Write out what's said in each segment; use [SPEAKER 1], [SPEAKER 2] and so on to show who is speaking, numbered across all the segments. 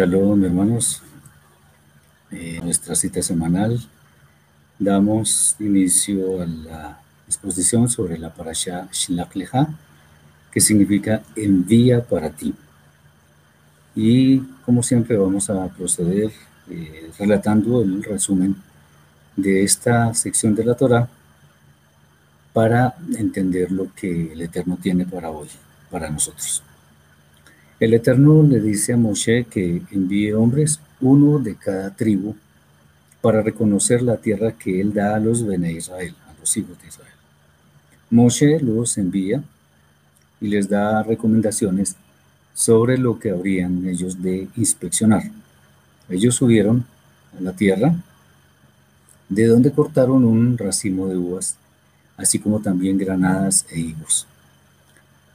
[SPEAKER 1] Shalom, hermanos. En nuestra cita semanal damos inicio a la exposición sobre la parasha Shlach que significa envía para ti. Y como siempre vamos a proceder eh, relatando el resumen de esta sección de la Torah para entender lo que el Eterno tiene para hoy, para nosotros. El Eterno le dice a Moshe que envíe hombres, uno de cada tribu, para reconocer la tierra que él da a los Bene Israel, a los hijos de Israel. Moshe los envía y les da recomendaciones sobre lo que habrían ellos de inspeccionar. Ellos subieron a la tierra, de donde cortaron un racimo de uvas, así como también granadas e higos.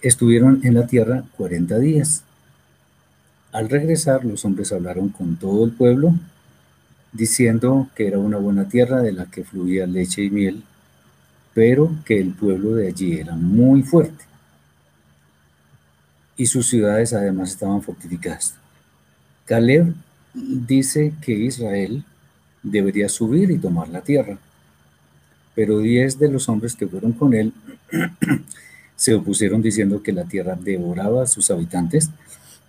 [SPEAKER 1] Estuvieron en la tierra 40 días. Al regresar, los hombres hablaron con todo el pueblo, diciendo que era una buena tierra de la que fluía leche y miel, pero que el pueblo de allí era muy fuerte. Y sus ciudades además estaban fortificadas. Caleb dice que Israel debería subir y tomar la tierra, pero diez de los hombres que fueron con él se opusieron diciendo que la tierra devoraba a sus habitantes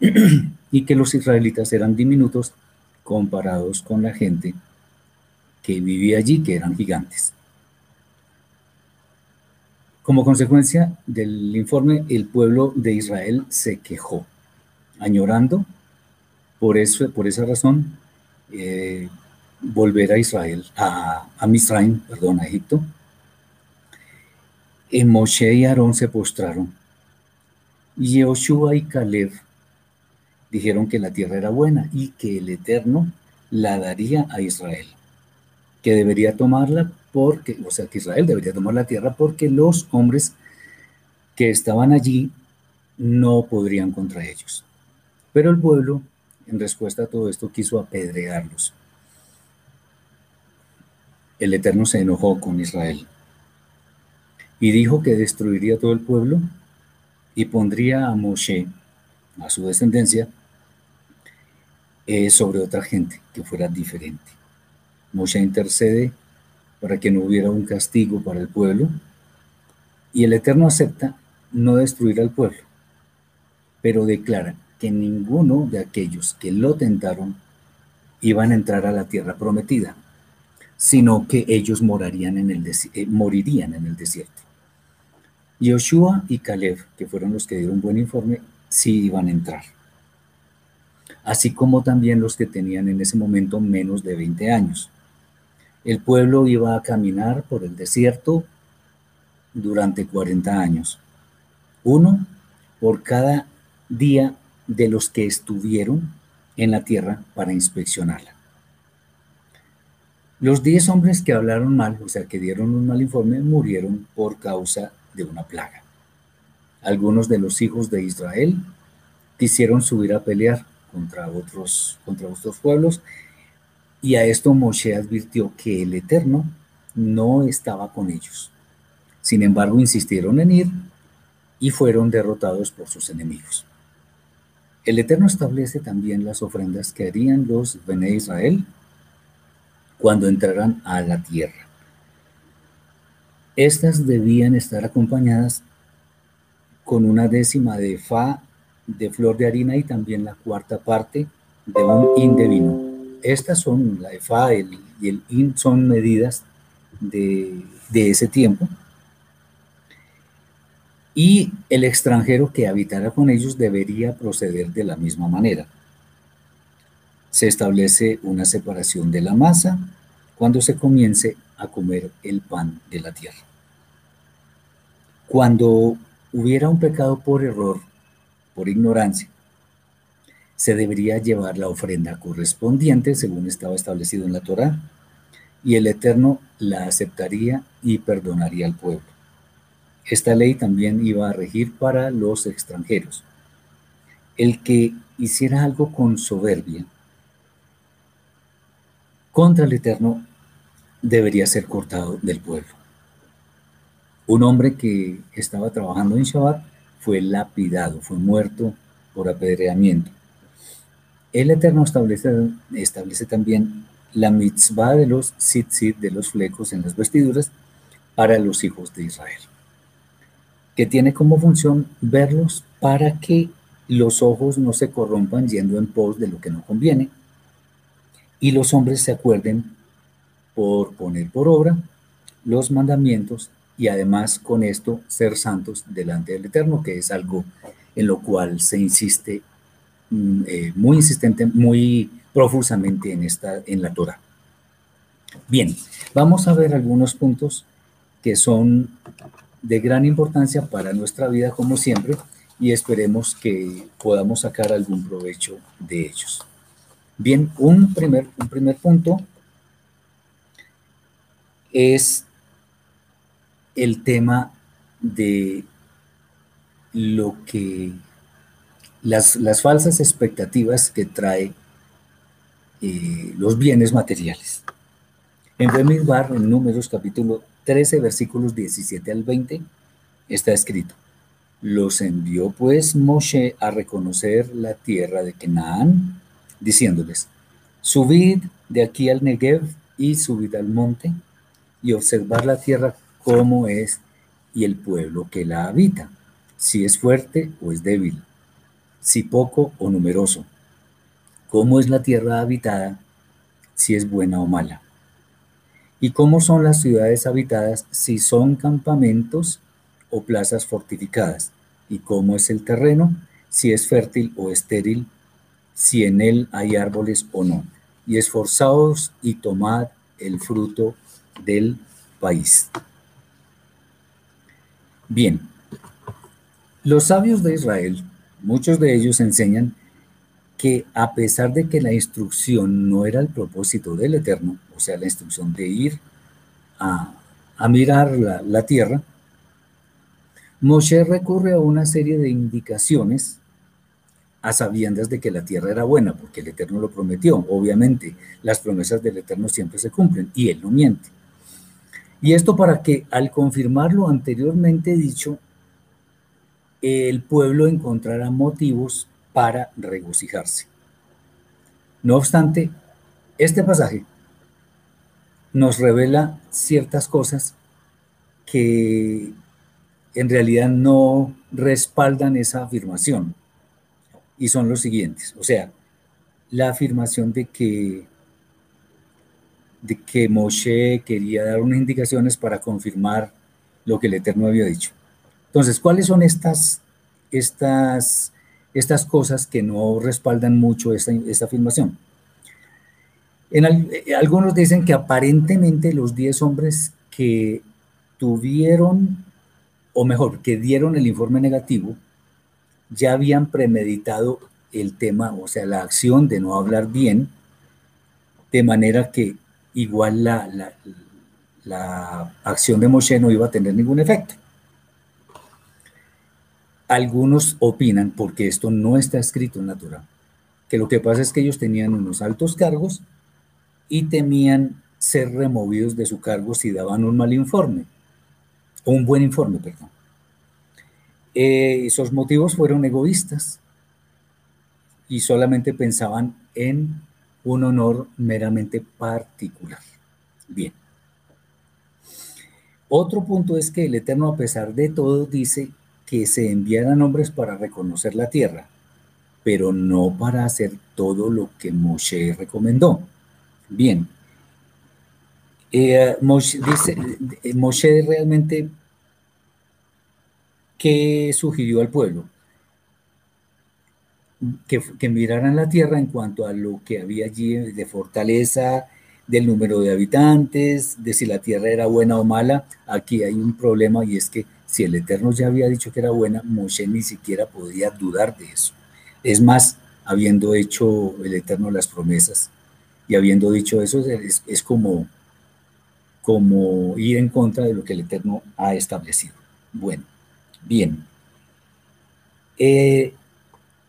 [SPEAKER 1] y que los israelitas eran diminutos comparados con la gente que vivía allí, que eran gigantes. Como consecuencia del informe, el pueblo de Israel se quejó, añorando por, eso, por esa razón eh, volver a Israel, a, a Misraim, perdón, a Egipto. Y Moshe y Aarón se postraron. Y Joshua y Caleb dijeron que la tierra era buena y que el Eterno la daría a Israel, que debería tomarla porque, o sea, que Israel debería tomar la tierra porque los hombres que estaban allí no podrían contra ellos. Pero el pueblo, en respuesta a todo esto, quiso apedrearlos. El Eterno se enojó con Israel y dijo que destruiría todo el pueblo y pondría a Moshe, a su descendencia, eh, sobre otra gente que fuera diferente. Moshe intercede para que no hubiera un castigo para el pueblo y el Eterno acepta no destruir al pueblo, pero declara que ninguno de aquellos que lo tentaron iban a entrar a la tierra prometida, sino que ellos morarían en el eh, morirían en el desierto. Yoshua y Caleb, que fueron los que dieron buen informe, sí iban a entrar. Así como también los que tenían en ese momento menos de 20 años. El pueblo iba a caminar por el desierto durante 40 años. Uno por cada día de los que estuvieron en la tierra para inspeccionarla. Los 10 hombres que hablaron mal, o sea, que dieron un mal informe, murieron por causa de una plaga. Algunos de los hijos de Israel quisieron subir a pelear contra otros, contra otros pueblos y a esto Moshe advirtió que el Eterno no estaba con ellos. Sin embargo, insistieron en ir y fueron derrotados por sus enemigos. El Eterno establece también las ofrendas que harían los Bene Israel cuando entraran a la tierra. Estas debían estar acompañadas con una décima de fa de flor de harina y también la cuarta parte de un in de vino. Estas son, la de fa y el in son medidas de, de ese tiempo. Y el extranjero que habitara con ellos debería proceder de la misma manera. Se establece una separación de la masa cuando se comience a comer el pan de la tierra. Cuando hubiera un pecado por error, por ignorancia, se debería llevar la ofrenda correspondiente según estaba establecido en la Torá, y el Eterno la aceptaría y perdonaría al pueblo. Esta ley también iba a regir para los extranjeros. El que hiciera algo con soberbia contra el Eterno debería ser cortado del pueblo. Un hombre que estaba trabajando en Shabbat fue lapidado, fue muerto por apedreamiento. El Eterno establece, también la mitzvah de los tzitzit, de los flecos en las vestiduras, para los hijos de Israel, que tiene como función verlos para que los ojos no se corrompan yendo en pos de lo que no conviene, y los hombres se acuerden por poner por obra los mandamientos y además con esto ser santos delante del Eterno, que es algo en lo cual se insiste mm, eh, muy insistente, muy profusamente en, esta, en la Torah. Bien, vamos a ver algunos puntos que son de gran importancia para nuestra vida como siempre y esperemos que podamos sacar algún provecho de ellos. Bien, un primer, un primer punto es el tema de lo que las, falsas expectativas que trae eh, los bienes materiales. En Bemidbar, en Números capítulo 13, versículos 17 al 20, está escrito, los envió pues Moshe a reconocer la tierra de Canaán, diciéndoles, subid de aquí al Negev y subid al monte y observar la tierra como es y el pueblo que la habita, si es fuerte o es débil, si poco o numeroso, cómo es la tierra habitada, si es buena o mala, y cómo son las ciudades habitadas, si son campamentos o plazas fortificadas, y cómo es el terreno, si es fértil o estéril, si en él hay árboles o no, y esforzaos y tomad el fruto del país. Bien, los sabios de Israel, muchos de ellos enseñan que a pesar de que la instrucción no era el propósito del Eterno, o sea, la instrucción de ir a, mirar la, la tierra, Moshe recurre a una serie de indicaciones a sabiendas de que la tierra era buena, porque el Eterno lo prometió. Obviamente, las promesas del Eterno siempre se cumplen y Él no miente. Y esto para que al confirmar lo anteriormente dicho, el pueblo encontrara motivos para regocijarse. No obstante, este pasaje nos revela ciertas cosas que en realidad no respaldan esa afirmación. Y son los siguientes. O sea, la afirmación de que de que Moshe quería dar unas indicaciones para confirmar lo que el Eterno había dicho. Entonces, ¿cuáles son estas, estas, estas cosas que no respaldan mucho esta, esta afirmación? Eh, algunos dicen que aparentemente los 10 hombres que tuvieron, o mejor, que dieron el informe negativo, ya habían premeditado el tema, o sea, la acción de no hablar bien, de manera que igual la, la, acción de Moshe no iba a tener ningún efecto. Algunos opinan, porque esto no está escrito en la Torah, que lo que pasa es que ellos tenían unos altos cargos y temían ser removidos de su cargo si daban un mal informe, o un buen informe, perdón. Eh, esos motivos fueron egoístas y solamente pensaban en un honor meramente particular. Bien. Otro punto es que el Eterno, a pesar de todo, dice que se enviaran hombres para reconocer la tierra, pero no para hacer todo lo que Moshe recomendó. Bien, eh, dice, eh, Moshe realmente, ¿qué sugirió al pueblo? Que, miraran la tierra en cuanto a lo que había allí de fortaleza, del número de habitantes, de si la tierra era buena o mala. Aquí hay un problema y es que si el Eterno ya había dicho que era buena, Moshe ni siquiera podía dudar de eso. Es más, habiendo hecho el Eterno las promesas y habiendo dicho eso, es, es como, como ir en contra de lo que el Eterno ha establecido. Bueno, bien. Eh,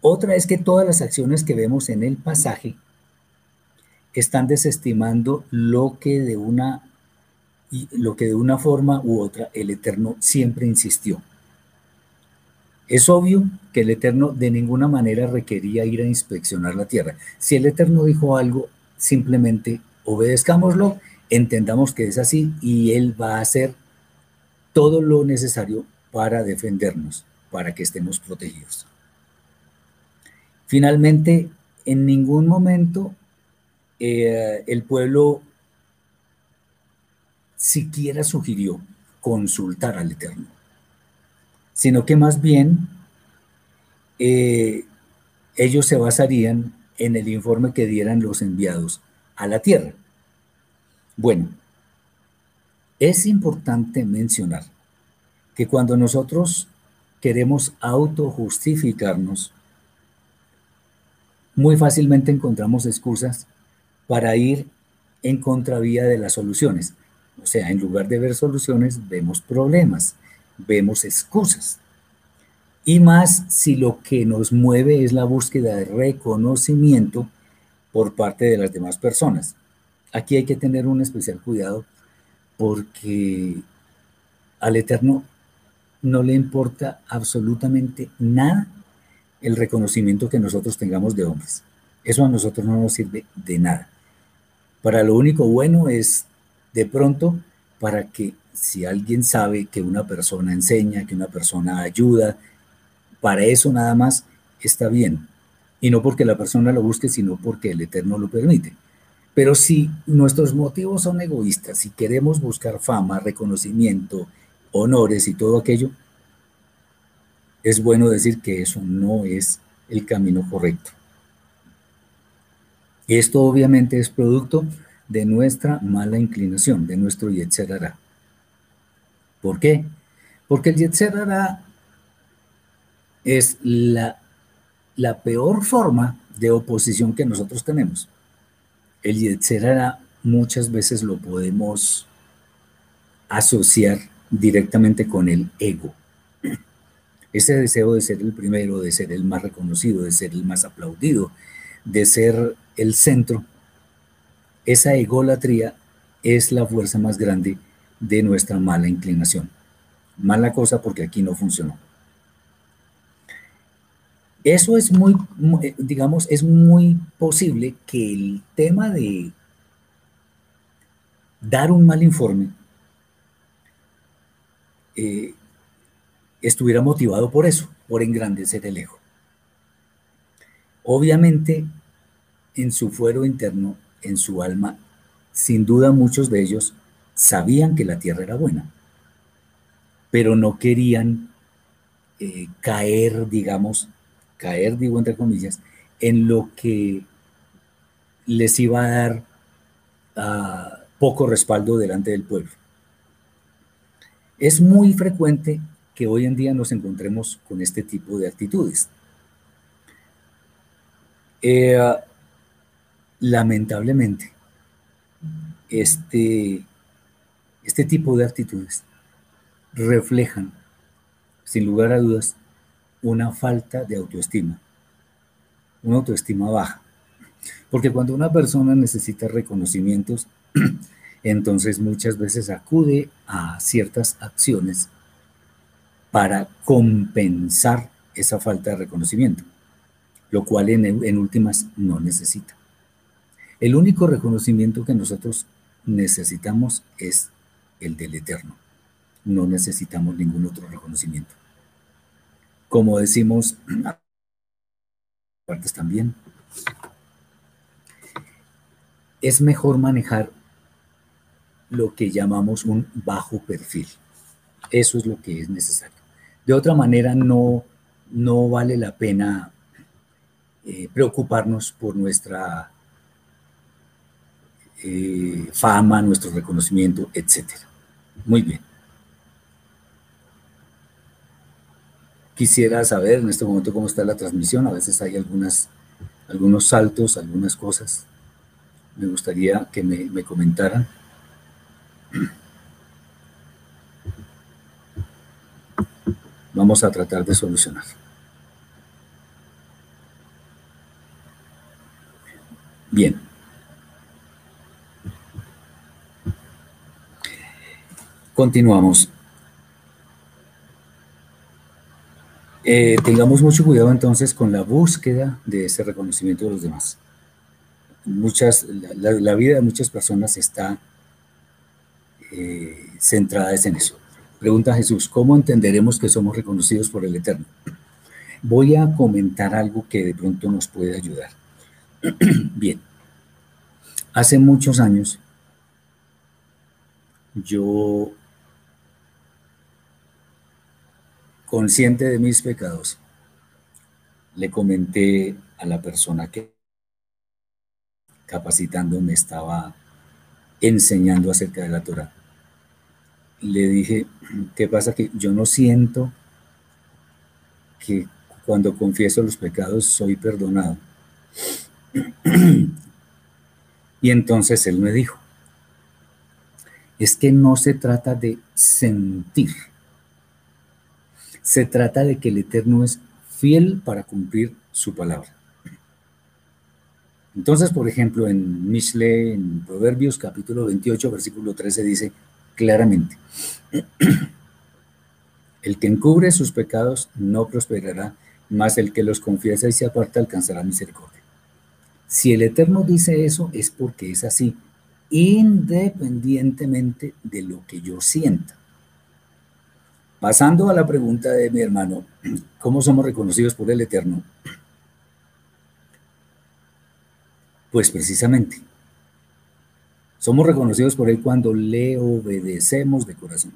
[SPEAKER 1] otra es que todas las acciones que vemos en el pasaje están desestimando lo que de una lo que de una forma u otra el Eterno siempre insistió. Es obvio que el Eterno de ninguna manera requería ir a inspeccionar la tierra. Si el Eterno dijo algo, simplemente obedezcámoslo, entendamos que es así y Él va a hacer todo lo necesario para defendernos, para que estemos protegidos. Finalmente, en ningún momento eh, el pueblo siquiera sugirió consultar al Eterno, sino que más bien eh, ellos se basarían en el informe que dieran los enviados a la tierra. Bueno, es importante mencionar que cuando nosotros queremos autojustificarnos, muy fácilmente encontramos excusas para ir en contravía de las soluciones. O sea, en lugar de ver soluciones, vemos problemas, vemos excusas. Y más si lo que nos mueve es la búsqueda de reconocimiento por parte de las demás personas. Aquí hay que tener un especial cuidado porque al Eterno no le importa absolutamente nada el reconocimiento que nosotros tengamos de hombres. Eso a nosotros no nos sirve de nada. Para lo único bueno es de pronto para que si alguien sabe que una persona enseña, que una persona ayuda, para eso nada más está bien. Y no porque la persona lo busque, sino porque el Eterno lo permite. Pero si nuestros motivos son egoístas, si queremos buscar fama, reconocimiento, honores y todo aquello, es bueno decir que eso no es el camino correcto. Esto obviamente es producto de nuestra mala inclinación, de nuestro Yetzer ¿Por qué? Porque el Yetzer es la, la peor forma de oposición que nosotros tenemos. El Yetzer muchas veces lo podemos asociar directamente con el ego. Ese deseo de ser el primero, de ser el más reconocido, de ser el más aplaudido, de ser el centro, esa egolatría es la fuerza más grande de nuestra mala inclinación. Mala cosa porque aquí no funcionó. Eso es muy, eh, digamos, es muy posible que el tema de dar un mal informe eh, estuviera motivado por eso, por engrandecer el ego. Obviamente, en su fuero interno, en su alma, sin duda muchos de ellos sabían que la tierra era buena, pero no querían eh, caer, digamos, caer, digo entre comillas, en lo que les iba a dar ah, poco respaldo delante del pueblo. Es muy frecuente que hoy en día nos encontremos con este tipo de actitudes. Eh, lamentablemente, este, este tipo de actitudes reflejan, sin lugar a dudas, una falta de autoestima, una autoestima baja. Porque cuando una persona necesita reconocimientos, entonces muchas veces acude a ciertas acciones para compensar esa falta de reconocimiento, lo cual en, últimas no necesita. El único reconocimiento que nosotros necesitamos es el del Eterno. no necesitamos ningún otro reconocimiento. Como decimos, partes también, es mejor manejar lo que llamamos un bajo perfil. Eso es lo que es necesario. De otra manera, no, no vale la pena eh, preocuparnos por nuestra eh, fama, nuestro reconocimiento, etc. Muy bien. Quisiera saber en este momento cómo está la transmisión. A veces hay algunos saltos, algunas cosas. Me gustaría que me, me comentaran. Vamos a tratar de solucionar. Bien. Continuamos. Eh, tengamos mucho cuidado entonces con la búsqueda de ese reconocimiento de los demás. Muchas, la, vida de muchas personas está eh, centrada en eso. Pregunta Jesús, ¿cómo entenderemos que somos reconocidos por el Eterno? Voy a comentar algo que de pronto nos puede ayudar. Bien, hace muchos años yo consciente de mis pecados, le comenté a la persona que capacitando me estaba enseñando acerca de la Torah. Le dije, ¿qué pasa? Que yo no siento que cuando confieso los pecados soy perdonado. Y entonces él me dijo, es que no se trata de sentir, se trata de que el Eterno es fiel para cumplir su palabra. Entonces, por ejemplo, en Mishle, en Proverbios capítulo 28, versículo 13 dice claramente, el que encubre sus pecados no prosperará, más el que los confiesa y se aparta alcanzará misericordia. Si el Eterno dice eso es porque es así, independientemente de lo que yo sienta. Pasando a la pregunta de mi hermano, ¿cómo somos reconocidos por el Eterno? Pues precisamente, somos reconocidos por Él cuando le obedecemos de corazón.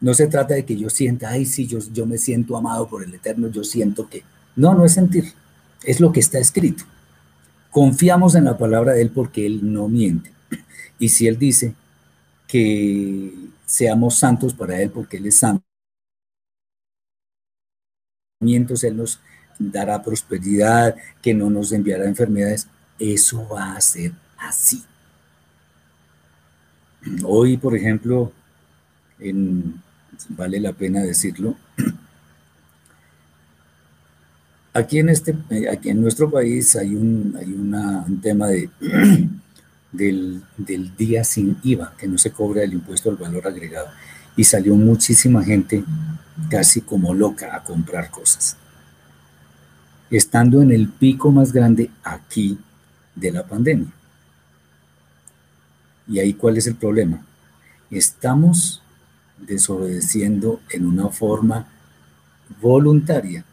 [SPEAKER 1] No se trata de que yo sienta, ay, sí, yo, yo me siento amado por el Eterno, yo siento que... No, no es sentir, es lo que está escrito. Confiamos en la palabra de Él porque Él no miente. Y si Él dice que seamos santos para Él porque Él es santo. Él nos dará prosperidad, que no nos enviará enfermedades. Eso va a ser así. Hoy, por ejemplo, vale la pena decirlo, aquí en, este, aquí en nuestro país hay un, hay un tema de del, día sin IVA, que no se cobra el impuesto al valor agregado. Y salió muchísima gente casi como loca a comprar cosas. Estando en el pico más grande aquí de la pandemia. ¿Y ahí cuál es el problema? Estamos desobedeciendo en una forma voluntaria.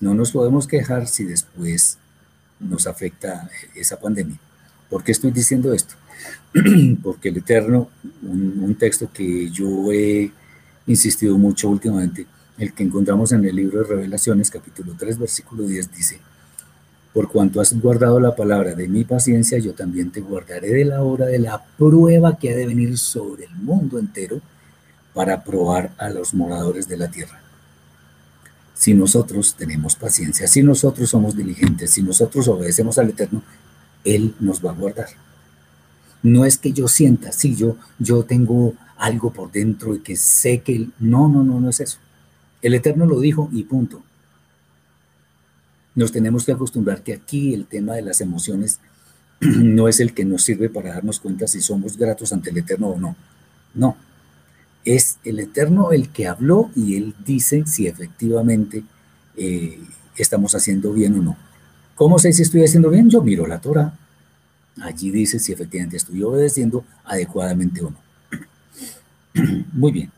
[SPEAKER 1] No nos podemos quejar si después nos afecta esa pandemia. ¿Por qué estoy diciendo esto? Porque el Eterno, un, texto que yo he insistido mucho últimamente, el que encontramos en el libro de Revelaciones, capítulo 3, versículo 10, dice, por cuanto has guardado la palabra de mi paciencia, yo también te guardaré de la hora de la prueba que ha de venir sobre el mundo entero para probar a los moradores de la tierra. Si nosotros tenemos paciencia, si nosotros somos diligentes, si nosotros obedecemos al Eterno, él nos va a guardar. No es que yo sienta, sí, yo, yo tengo algo por dentro y que sé que... No, no, no, no es eso. El Eterno lo dijo y punto. Nos tenemos que acostumbrar que aquí el tema de las emociones no es el que nos sirve para darnos cuenta si somos gratos ante el Eterno o no. No. Es el Eterno el que habló y él dice si efectivamente eh, estamos haciendo bien o no. ¿Cómo sé si estoy haciendo bien? Yo miro la Torah. Allí dice si efectivamente estoy obedeciendo adecuadamente o no. Muy bien.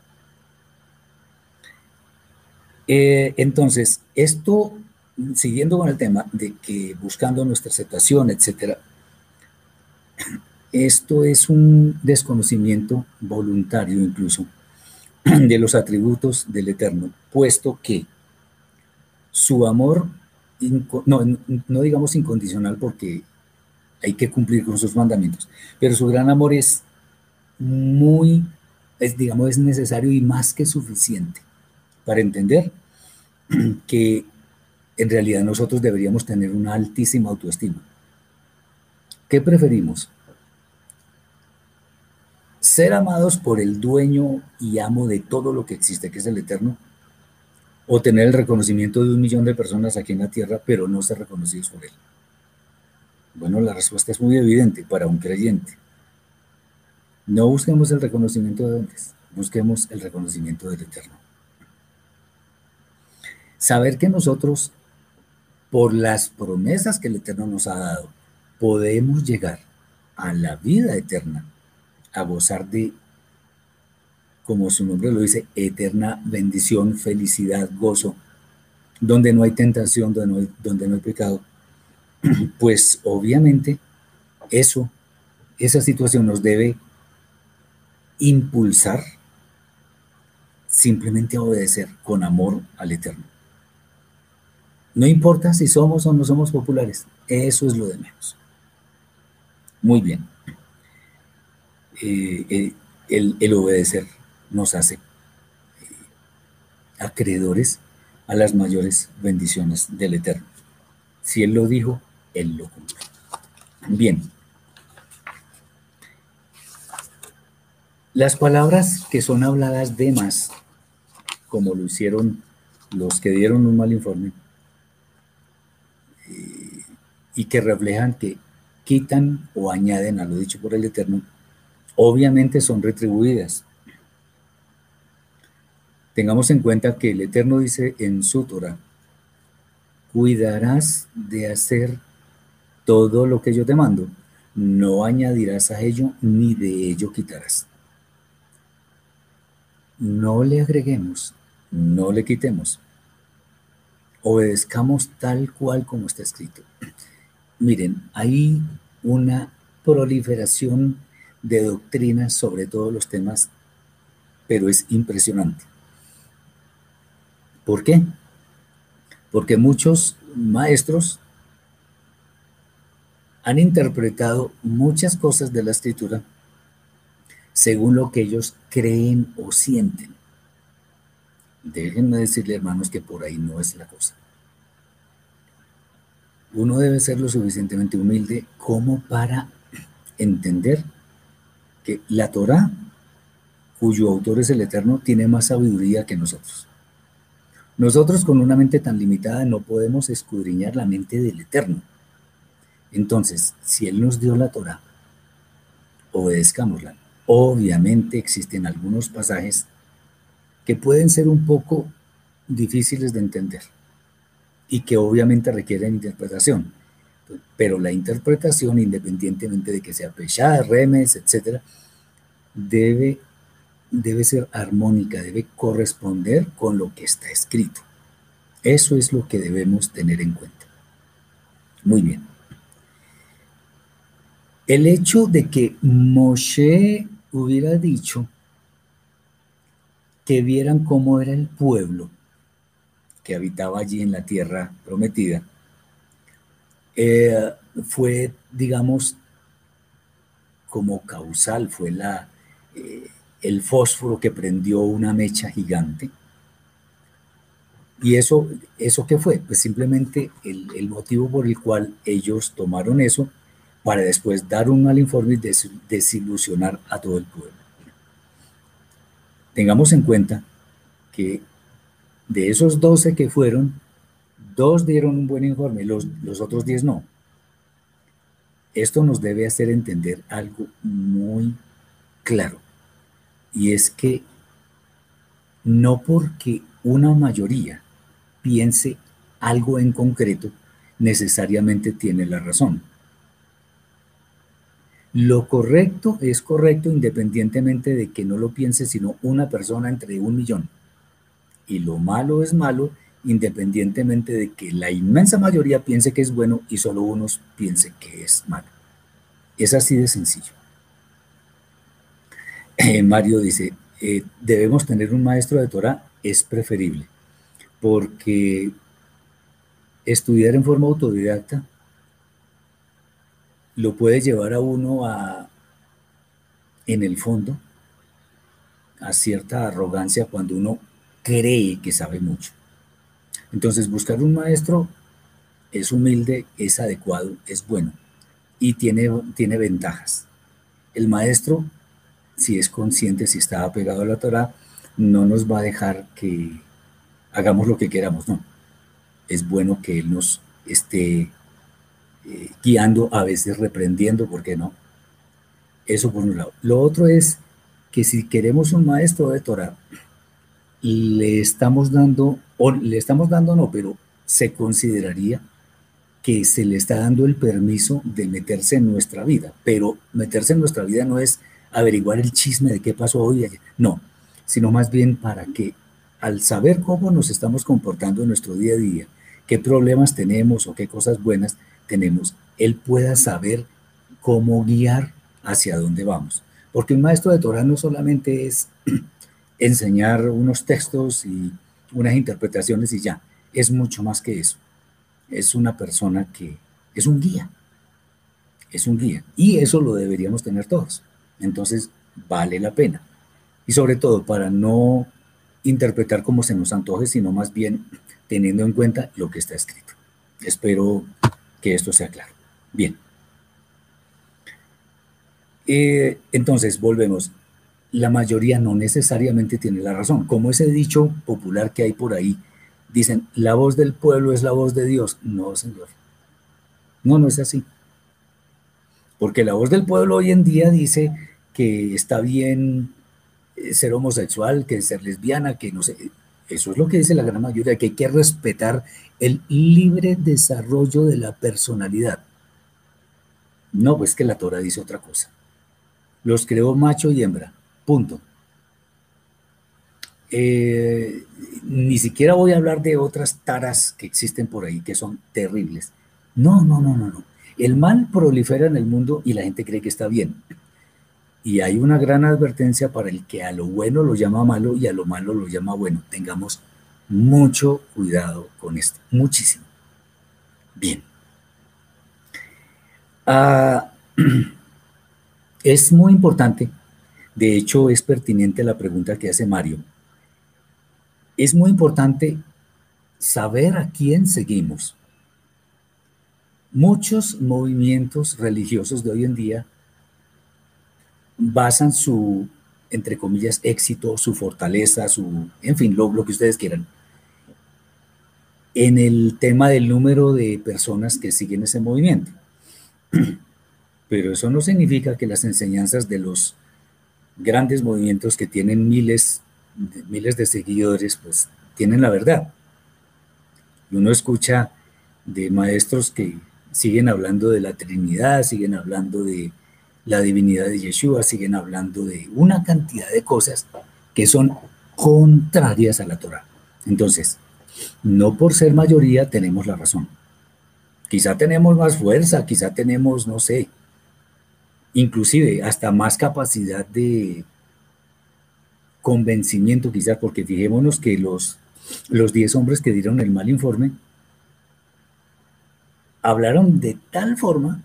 [SPEAKER 1] Eh, entonces, esto, siguiendo con el tema de que buscando nuestra aceptación, etcétera, esto es un desconocimiento voluntario incluso de los atributos del Eterno, puesto que su amor, no, digamos incondicional porque hay que cumplir con sus mandamientos, pero su gran amor es muy, es, digamos, es necesario y más que suficiente para entender que en realidad nosotros deberíamos tener una altísima autoestima. ¿Qué preferimos? ser amados por el dueño y amo de todo lo que existe, que es el Eterno, o tener el reconocimiento de un millón de personas aquí en la tierra, pero no ser reconocidos por él. Bueno, la respuesta es muy evidente para un creyente. No busquemos el reconocimiento de hombres, busquemos el reconocimiento del Eterno. Saber que nosotros, por las promesas que el Eterno nos ha dado, podemos llegar a la vida eterna a gozar de, como su nombre lo dice, eterna bendición, felicidad, gozo, donde no hay tentación, donde no hay, donde no hay pecado, pues obviamente eso, esa situación nos debe impulsar simplemente a obedecer con amor al Eterno. No importa si somos o no somos populares, eso es lo de menos. Muy bien. Eh, eh, el, obedecer nos hace eh, acreedores a las mayores bendiciones del Eterno. Si Él lo dijo, Él lo cumple. Bien. Las palabras que son habladas de más, como lo hicieron los que dieron un mal informe, y que reflejan que quitan o añaden a lo dicho por el Eterno, obviamente son retribuidas. Tengamos en cuenta que el Eterno dice en su Torah, cuidarás de hacer todo lo que yo te mando, no añadirás a ello ni de ello quitarás. No le agreguemos, no le quitemos. Obedezcamos tal cual como está escrito. Miren, hay una proliferación de doctrinas sobre todos los temas, pero es impresionante. ¿Por qué? Porque muchos maestros han interpretado muchas cosas de la escritura según lo que ellos creen o sienten. Déjenme decirle, hermanos, que por ahí no es la cosa. Uno debe ser lo suficientemente humilde como para entender que la Torah, cuyo autor es el Eterno, tiene más sabiduría que nosotros. Nosotros con una mente tan limitada no podemos escudriñar la mente del Eterno. Entonces, si Él nos dio la Torah, obedezcámosla. Obviamente existen algunos pasajes que pueden ser un poco difíciles de entender y que obviamente requieren interpretación pero la interpretación, independientemente de que sea pechada, remes, etc., debe, debe ser armónica, debe corresponder con lo que está escrito. Eso es lo que debemos tener en cuenta. Muy bien. El hecho de que Moshe hubiera dicho que vieran cómo era el pueblo que habitaba allí en la tierra prometida, eh, fue, digamos, como causal, fue la, eh, el fósforo que prendió una mecha gigante. ¿Y eso, eso qué fue? Pues simplemente el, el, motivo por el cual ellos tomaron eso para después dar un mal informe y desilusionar a todo el pueblo. Tengamos en cuenta que de esos 12 que fueron, Dos dieron un buen informe, los, los otros diez no. Esto nos debe hacer entender algo muy claro, y es que no porque una mayoría piense algo en concreto, necesariamente tiene la razón. Lo correcto es correcto independientemente de que no lo piense sino una persona entre un millón. Y lo malo es malo independientemente de que la inmensa mayoría piense que es bueno y solo unos piense que es malo. Es así de sencillo. Eh, Mario dice, eh, debemos tener un maestro de Torah, es preferible, porque estudiar en forma autodidacta lo puede llevar a uno a, en el fondo, a cierta arrogancia cuando uno cree que sabe mucho. Entonces, buscar un maestro es humilde, es adecuado, es bueno y tiene, tiene ventajas. El maestro, si es consciente, si está apegado a la Torah, no nos va a dejar que hagamos lo que queramos, no. Es bueno que Él nos esté eh, guiando, a veces reprendiendo, ¿por qué no? Eso por un lado. Lo otro es que si queremos un maestro de Torah, le estamos dando, o le estamos dando no, pero se consideraría que se le está dando el permiso de meterse en nuestra vida. Pero meterse en nuestra vida no es averiguar el chisme de qué pasó hoy, no, sino más bien para que al saber cómo nos estamos comportando en nuestro día a día, qué problemas tenemos o qué cosas buenas tenemos, él pueda saber cómo guiar hacia dónde vamos. Porque un maestro de Torah no solamente es enseñar unos textos y unas interpretaciones y ya. Es mucho más que eso. Es una persona que es un guía. Es un guía. Y eso lo deberíamos tener todos. Entonces, vale la pena. Y sobre todo para no interpretar como se nos antoje, sino más bien teniendo en cuenta lo que está escrito. Espero que esto sea claro. Bien. Eh, entonces, volvemos la mayoría no necesariamente tiene la razón. Como ese dicho popular que hay por ahí, dicen, la voz del pueblo es la voz de Dios. No, señor. No, no es así. Porque la voz del pueblo hoy en día dice que está bien eh, ser homosexual, que ser lesbiana, que no sé. Eso es lo que dice la gran mayoría, que hay que respetar el libre desarrollo de la personalidad. No, pues que la Torah dice otra cosa. Los creó macho y hembra. Punto. Eh, ni siquiera voy a hablar de otras taras que existen por ahí que son terribles. No, no, no, no, no. El mal prolifera en el mundo y la gente cree que está bien. Y hay una gran advertencia para el que a lo bueno lo llama malo y a lo malo lo llama bueno. Tengamos mucho cuidado con esto, muchísimo. Bien. Ah, es muy importante de hecho, es pertinente la pregunta que hace Mario. Es muy importante saber a quién seguimos. Muchos movimientos religiosos de hoy en día basan su, entre comillas, éxito, su fortaleza, su, en fin, lo, lo que ustedes quieran, en el tema del número de personas que siguen ese movimiento. Pero eso no significa que las enseñanzas de los grandes movimientos que tienen miles, miles de seguidores, pues tienen la verdad. Y uno escucha de maestros que siguen hablando de la Trinidad, siguen hablando de la divinidad de Yeshua, siguen hablando de una cantidad de cosas que son contrarias a la Torah. Entonces, no por ser mayoría tenemos la razón. Quizá tenemos más fuerza, quizá tenemos, no sé, inclusive hasta más capacidad de convencimiento quizás, porque fijémonos que los, los 10 hombres que dieron el mal informe hablaron de tal forma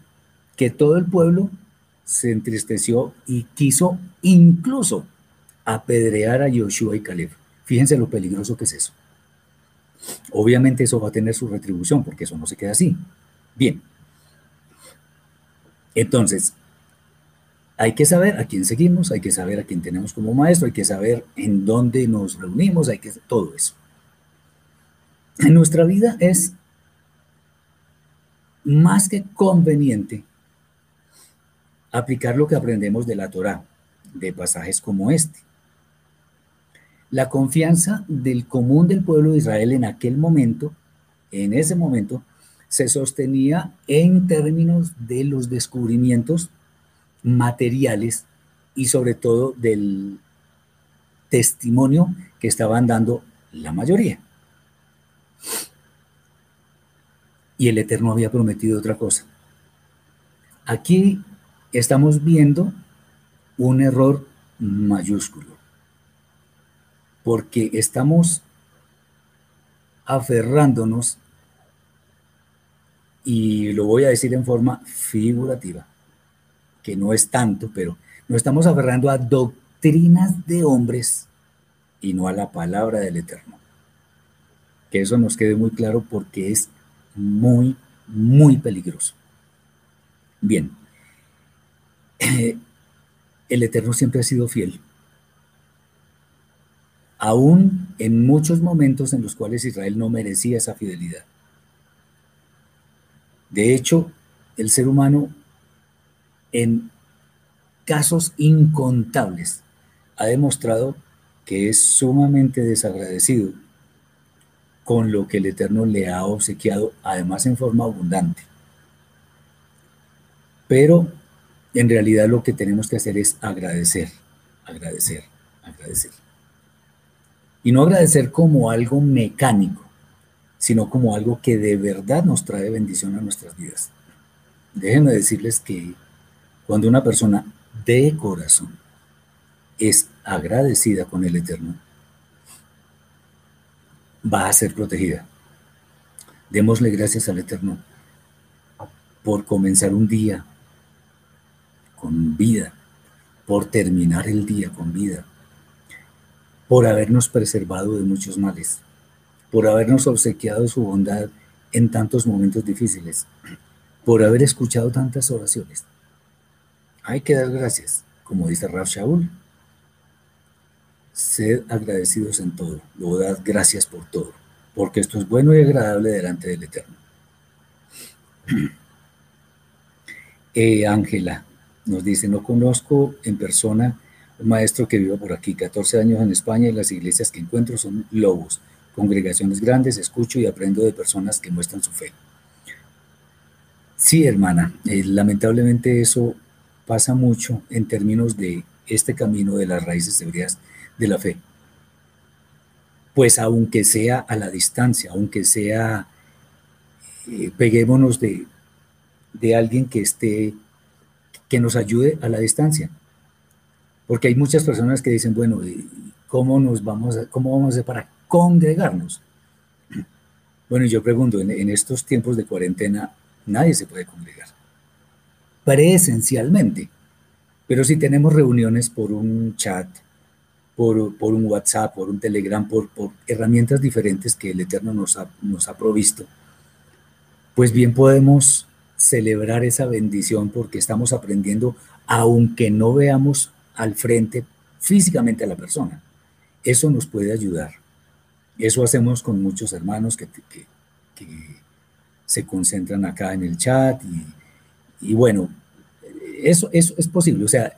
[SPEAKER 1] que todo el pueblo se entristeció y quiso incluso apedrear a Yoshua y Caleb. Fíjense lo peligroso que es eso. Obviamente eso va a tener su retribución, porque eso no se queda así. Bien. Entonces, hay que saber a quién seguimos, hay que saber a quién tenemos como maestro, hay que saber en dónde nos reunimos, hay que todo eso. En nuestra vida es más que conveniente aplicar lo que aprendemos de la Torá, de pasajes como este. La confianza del común del pueblo de Israel en aquel momento, en ese momento, se sostenía en términos de los descubrimientos materiales y sobre todo del testimonio que estaban dando la mayoría. Y el Eterno había prometido otra cosa. Aquí estamos viendo un error mayúsculo, porque estamos aferrándonos, y lo voy a decir en forma figurativa, que no es tanto, pero nos estamos aferrando a doctrinas de hombres y no a la palabra del Eterno. Que eso nos quede muy claro porque es muy, muy peligroso. Bien, el Eterno siempre ha sido fiel. Aún en muchos momentos en los cuales Israel no merecía esa fidelidad. De hecho, el ser humano en casos incontables ha demostrado que es sumamente desagradecido con lo que el Eterno le ha obsequiado, además en forma abundante. Pero en realidad lo que tenemos que hacer es agradecer, agradecer, agradecer. Y no agradecer como algo mecánico, sino como algo que de verdad nos trae bendición a nuestras vidas. Déjenme decirles que cuando una persona de corazón es agradecida con el Eterno, va a ser protegida. Démosle gracias al Eterno por comenzar un día con vida, por terminar el día con vida, por habernos preservado de muchos males, por habernos obsequiado su bondad en tantos momentos difíciles, por haber escuchado tantas oraciones. Hay que dar gracias, como dice Rab Shaul. Sed agradecidos en todo, luego dad gracias por todo, porque esto es bueno y agradable delante del Eterno. Eh, Ángela nos dice, no conozco en persona un maestro que viva por aquí, 14 años en España y las iglesias que encuentro son lobos, congregaciones grandes, escucho y aprendo de personas que muestran su fe. Sí, hermana, eh, lamentablemente eso pasa mucho en términos de este camino de las raíces hebreas de la fe. Pues aunque sea a la distancia, aunque sea, eh, peguémonos de, de alguien que esté, que nos ayude a la distancia. Porque hay muchas personas que dicen, bueno, ¿cómo nos vamos a, cómo vamos a hacer para congregarnos? Bueno, yo pregunto, en estos tiempos de cuarentena, nadie se puede congregar presencialmente. Pero si tenemos reuniones por un chat, por, un WhatsApp, por un Telegram, por, por, herramientas diferentes que el Eterno nos ha, nos ha provisto, pues bien podemos celebrar esa bendición porque estamos aprendiendo, aunque no veamos al frente físicamente a la persona. Eso nos puede ayudar. Eso hacemos con muchos hermanos que, que, que se concentran acá en el chat y, bueno, eso, eso es posible. O sea,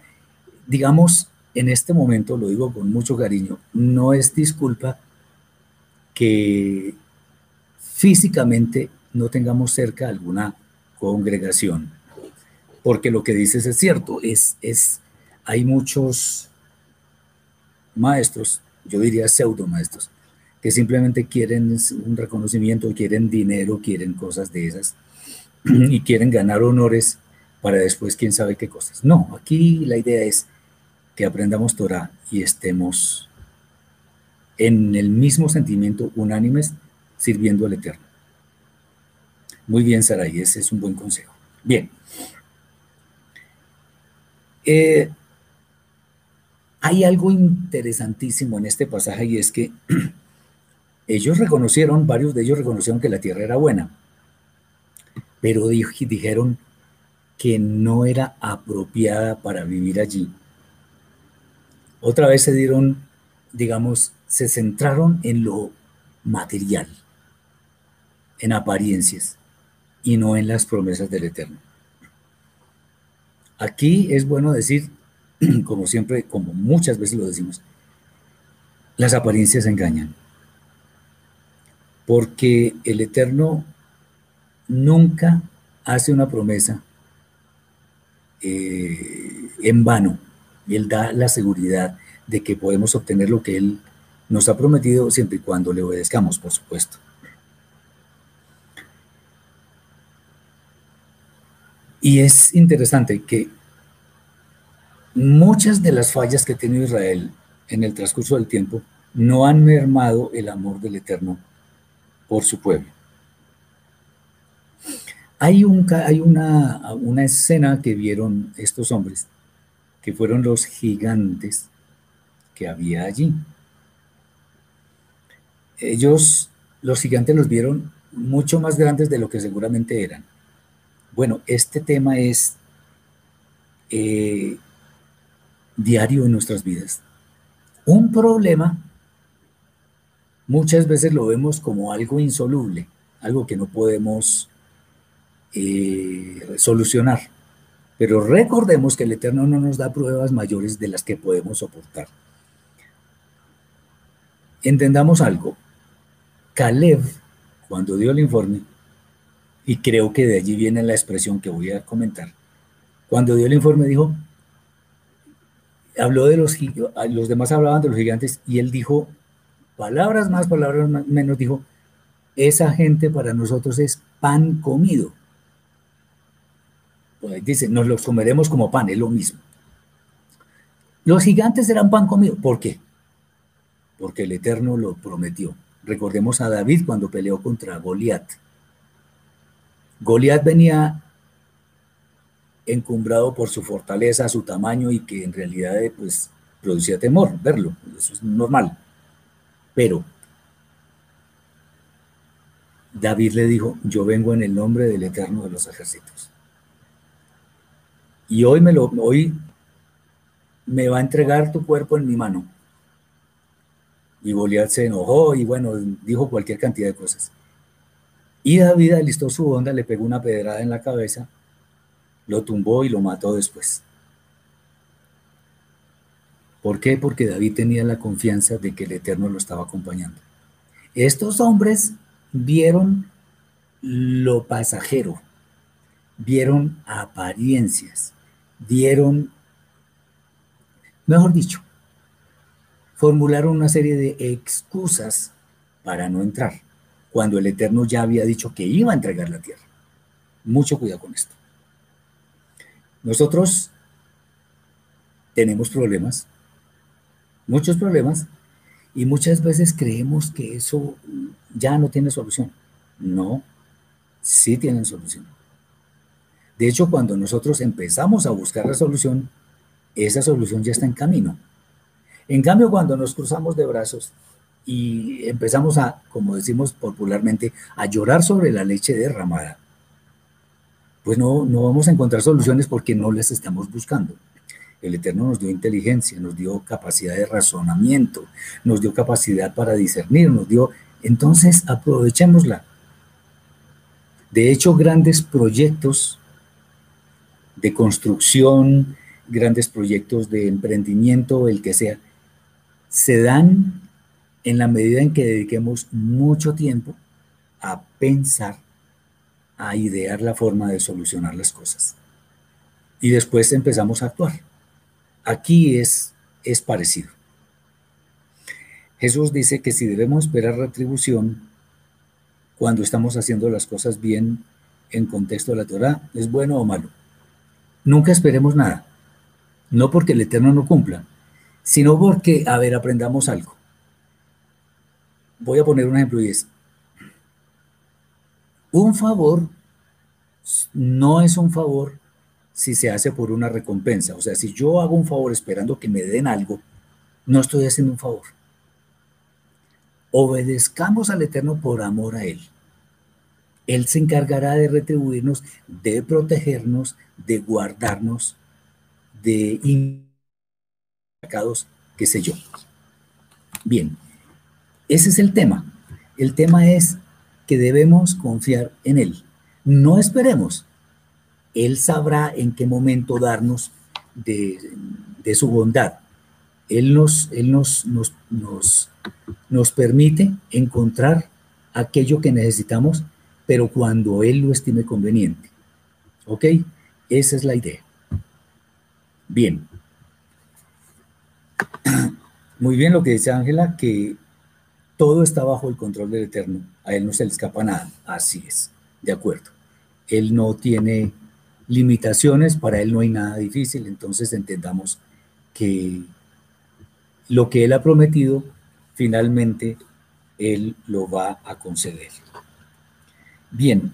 [SPEAKER 1] digamos, en este momento, lo digo con mucho cariño, no es disculpa que físicamente no tengamos cerca alguna congregación, porque lo que dices es cierto, es, es, hay muchos maestros, yo diría pseudo maestros, que simplemente quieren un reconocimiento, quieren dinero, quieren cosas de esas y quieren ganar honores para después quién sabe qué cosas. No, aquí la idea es que aprendamos Torah y estemos en el mismo sentimiento unánimes sirviendo al Eterno. Muy bien, Saray, ese es un buen consejo. Bien. Eh, hay algo interesantísimo en este pasaje y es que ellos reconocieron, varios de ellos reconocieron que la tierra era buena, pero dijeron que no era apropiada para vivir allí. Otra vez se dieron, digamos, se centraron en lo material, en apariencias y no en las promesas del Eterno. Aquí es bueno decir, como siempre, como muchas veces lo decimos, las apariencias engañan porque el Eterno nunca hace una promesa eh, en vano. Él da la seguridad de que podemos obtener lo que Él nos ha prometido siempre y cuando le obedezcamos, por supuesto. Y es interesante que muchas de las fallas que ha tenido Israel en el transcurso del tiempo no han mermado el amor del Eterno por su pueblo. Hay, un, hay una, una escena que vieron estos hombres, que fueron los gigantes que había allí. Ellos, los gigantes los vieron mucho más grandes de lo que seguramente eran. Bueno, este tema es eh, diario en nuestras vidas. Un problema muchas veces lo vemos como algo insoluble, algo que no podemos eh, solucionar. Pero recordemos que el Eterno no nos da pruebas mayores de las que podemos soportar. Entendamos algo. Caleb, cuando dio el informe, y creo que de allí viene la expresión que voy a comentar, cuando dio el informe dijo, habló de los, los demás hablaban de los gigantes y él dijo, palabras más, palabras menos, dijo, esa gente para nosotros es pan comido. Pues dice, nos los comeremos como pan, es lo mismo. Los gigantes eran pan comido. ¿Por qué? porque el Eterno lo prometió. Recordemos a David cuando peleó contra Goliat. Goliat venía encumbrado por su fortaleza, su tamaño y que en realidad pues producía temor verlo, eso es normal. Pero David le dijo, yo vengo en el nombre del Eterno de los ejércitos. Y hoy me lo hoy me va a entregar tu cuerpo en mi mano. Y Goliat se enojó y bueno, dijo cualquier cantidad de cosas. Y David alistó su onda, le pegó una pedrada en la cabeza, lo tumbó y lo mató después. ¿Por qué? Porque David tenía la confianza de que el Eterno lo estaba acompañando. Estos hombres vieron lo pasajero, vieron apariencias, vieron, mejor dicho, formularon una serie de excusas para no entrar, cuando el Eterno ya había dicho que iba a entregar la tierra. Mucho cuidado con esto. Nosotros tenemos problemas, muchos problemas, y muchas veces creemos que eso ya no tiene solución. No, sí tienen solución. De hecho, cuando nosotros empezamos a buscar la solución, esa solución ya está en camino. En cambio, cuando nos cruzamos de brazos y empezamos a, como decimos popularmente, a llorar sobre la leche derramada, pues no, no vamos a encontrar soluciones porque no las estamos buscando. El Eterno nos dio inteligencia, nos dio capacidad de razonamiento, nos dio capacidad para discernir, nos dio... Entonces, aprovechémosla. De hecho, grandes proyectos de construcción, grandes proyectos de emprendimiento, el que sea, se dan en la medida en que dediquemos mucho tiempo a pensar, a idear la forma de solucionar las cosas. Y después empezamos a actuar. Aquí es, es parecido. Jesús dice que si debemos esperar retribución cuando estamos haciendo las cosas bien en contexto de la Torah, ¿es bueno o malo? Nunca esperemos nada. No porque el Eterno no cumpla, sino porque, a ver, aprendamos algo. Voy a poner un ejemplo y es, un favor no es un favor si se hace por una recompensa. O sea, si yo hago un favor esperando que me den algo, no estoy haciendo un favor. Obedezcamos al Eterno por amor a Él. Él se encargará de retribuirnos, de protegernos, de guardarnos, de qué sé yo. Bien, ese es el tema. El tema es que debemos confiar en Él. No esperemos. Él sabrá en qué momento darnos de, su bondad. Él, nos, él nos, nos, nos, nos permite encontrar aquello que necesitamos, pero cuando Él lo estime conveniente. ¿Ok? Esa es la idea. Bien. Muy bien lo que dice Ángela, que todo está bajo el control del Eterno. A Él no se le escapa nada. Así es. De acuerdo. Él no tiene limitaciones, para Él no hay nada difícil, entonces entendamos que lo que Él ha prometido, finalmente Él lo va a conceder. Bien,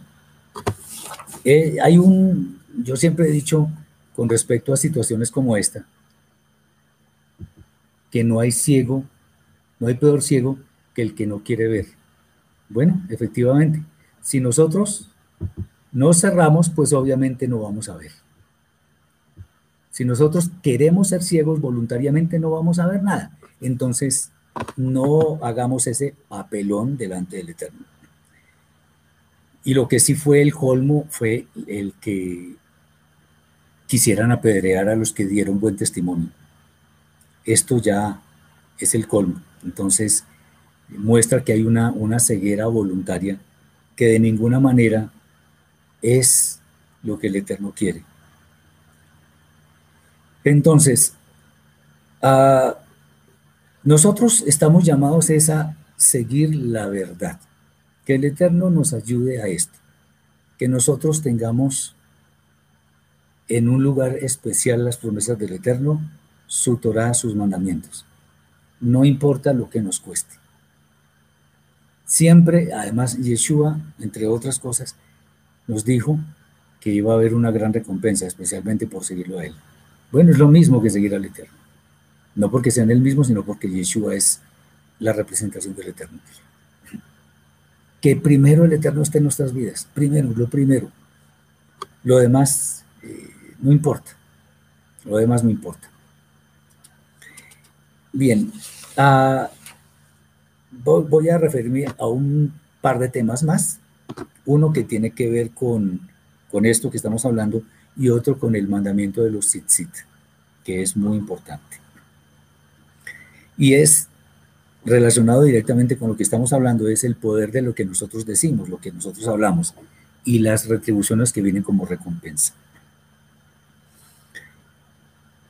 [SPEAKER 1] eh, hay un, yo siempre he dicho con respecto a situaciones como esta, que no hay ciego, no hay peor ciego que el que no quiere ver. Bueno, efectivamente, si nosotros no cerramos, pues obviamente no vamos a ver. Si nosotros queremos ser ciegos voluntariamente, no vamos a ver nada. Entonces, no hagamos ese papelón delante del Eterno. Y lo que sí fue el colmo fue el que quisieran apedrear a los que dieron buen testimonio. Esto ya es el colmo. Entonces, muestra que hay una, una ceguera voluntaria que de ninguna manera es lo que el Eterno quiere. Entonces, ah, nosotros estamos llamados a seguir la verdad. Que el Eterno nos ayude a esto. Que nosotros tengamos en un lugar especial las promesas del Eterno, su Torah, sus mandamientos. No importa lo que nos cueste. Siempre, además, Yeshua, entre otras cosas, nos dijo que iba a haber una gran recompensa, especialmente por seguirlo a Él. Bueno, es lo mismo que seguir al Eterno. No porque sean el mismo, sino porque Yeshua es la representación del Eterno. Que primero el Eterno esté en nuestras vidas. Primero, lo primero. Lo demás eh, no importa. Lo demás no importa. Bien, ah, voy a referirme a un par de temas más uno que tiene que ver con, esto que estamos hablando y otro con el mandamiento de los tzitzit, que es muy importante. Y es relacionado directamente con lo que estamos hablando, es el poder de lo que nosotros decimos, lo que nosotros hablamos y las retribuciones que vienen como recompensa.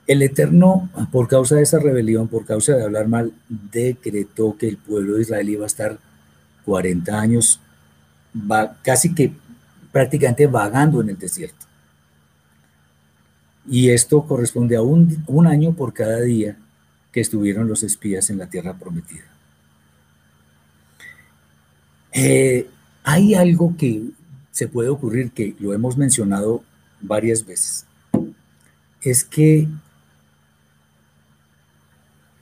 [SPEAKER 1] El Eterno, por causa de esa rebelión, por causa de hablar mal, decretó que el pueblo de Israel iba a estar 40 años va casi que prácticamente vagando en el desierto. Y esto corresponde a un, un año por cada día que estuvieron los espías en la tierra prometida. Eh, hay algo que se puede ocurrir, que lo hemos mencionado varias veces, es que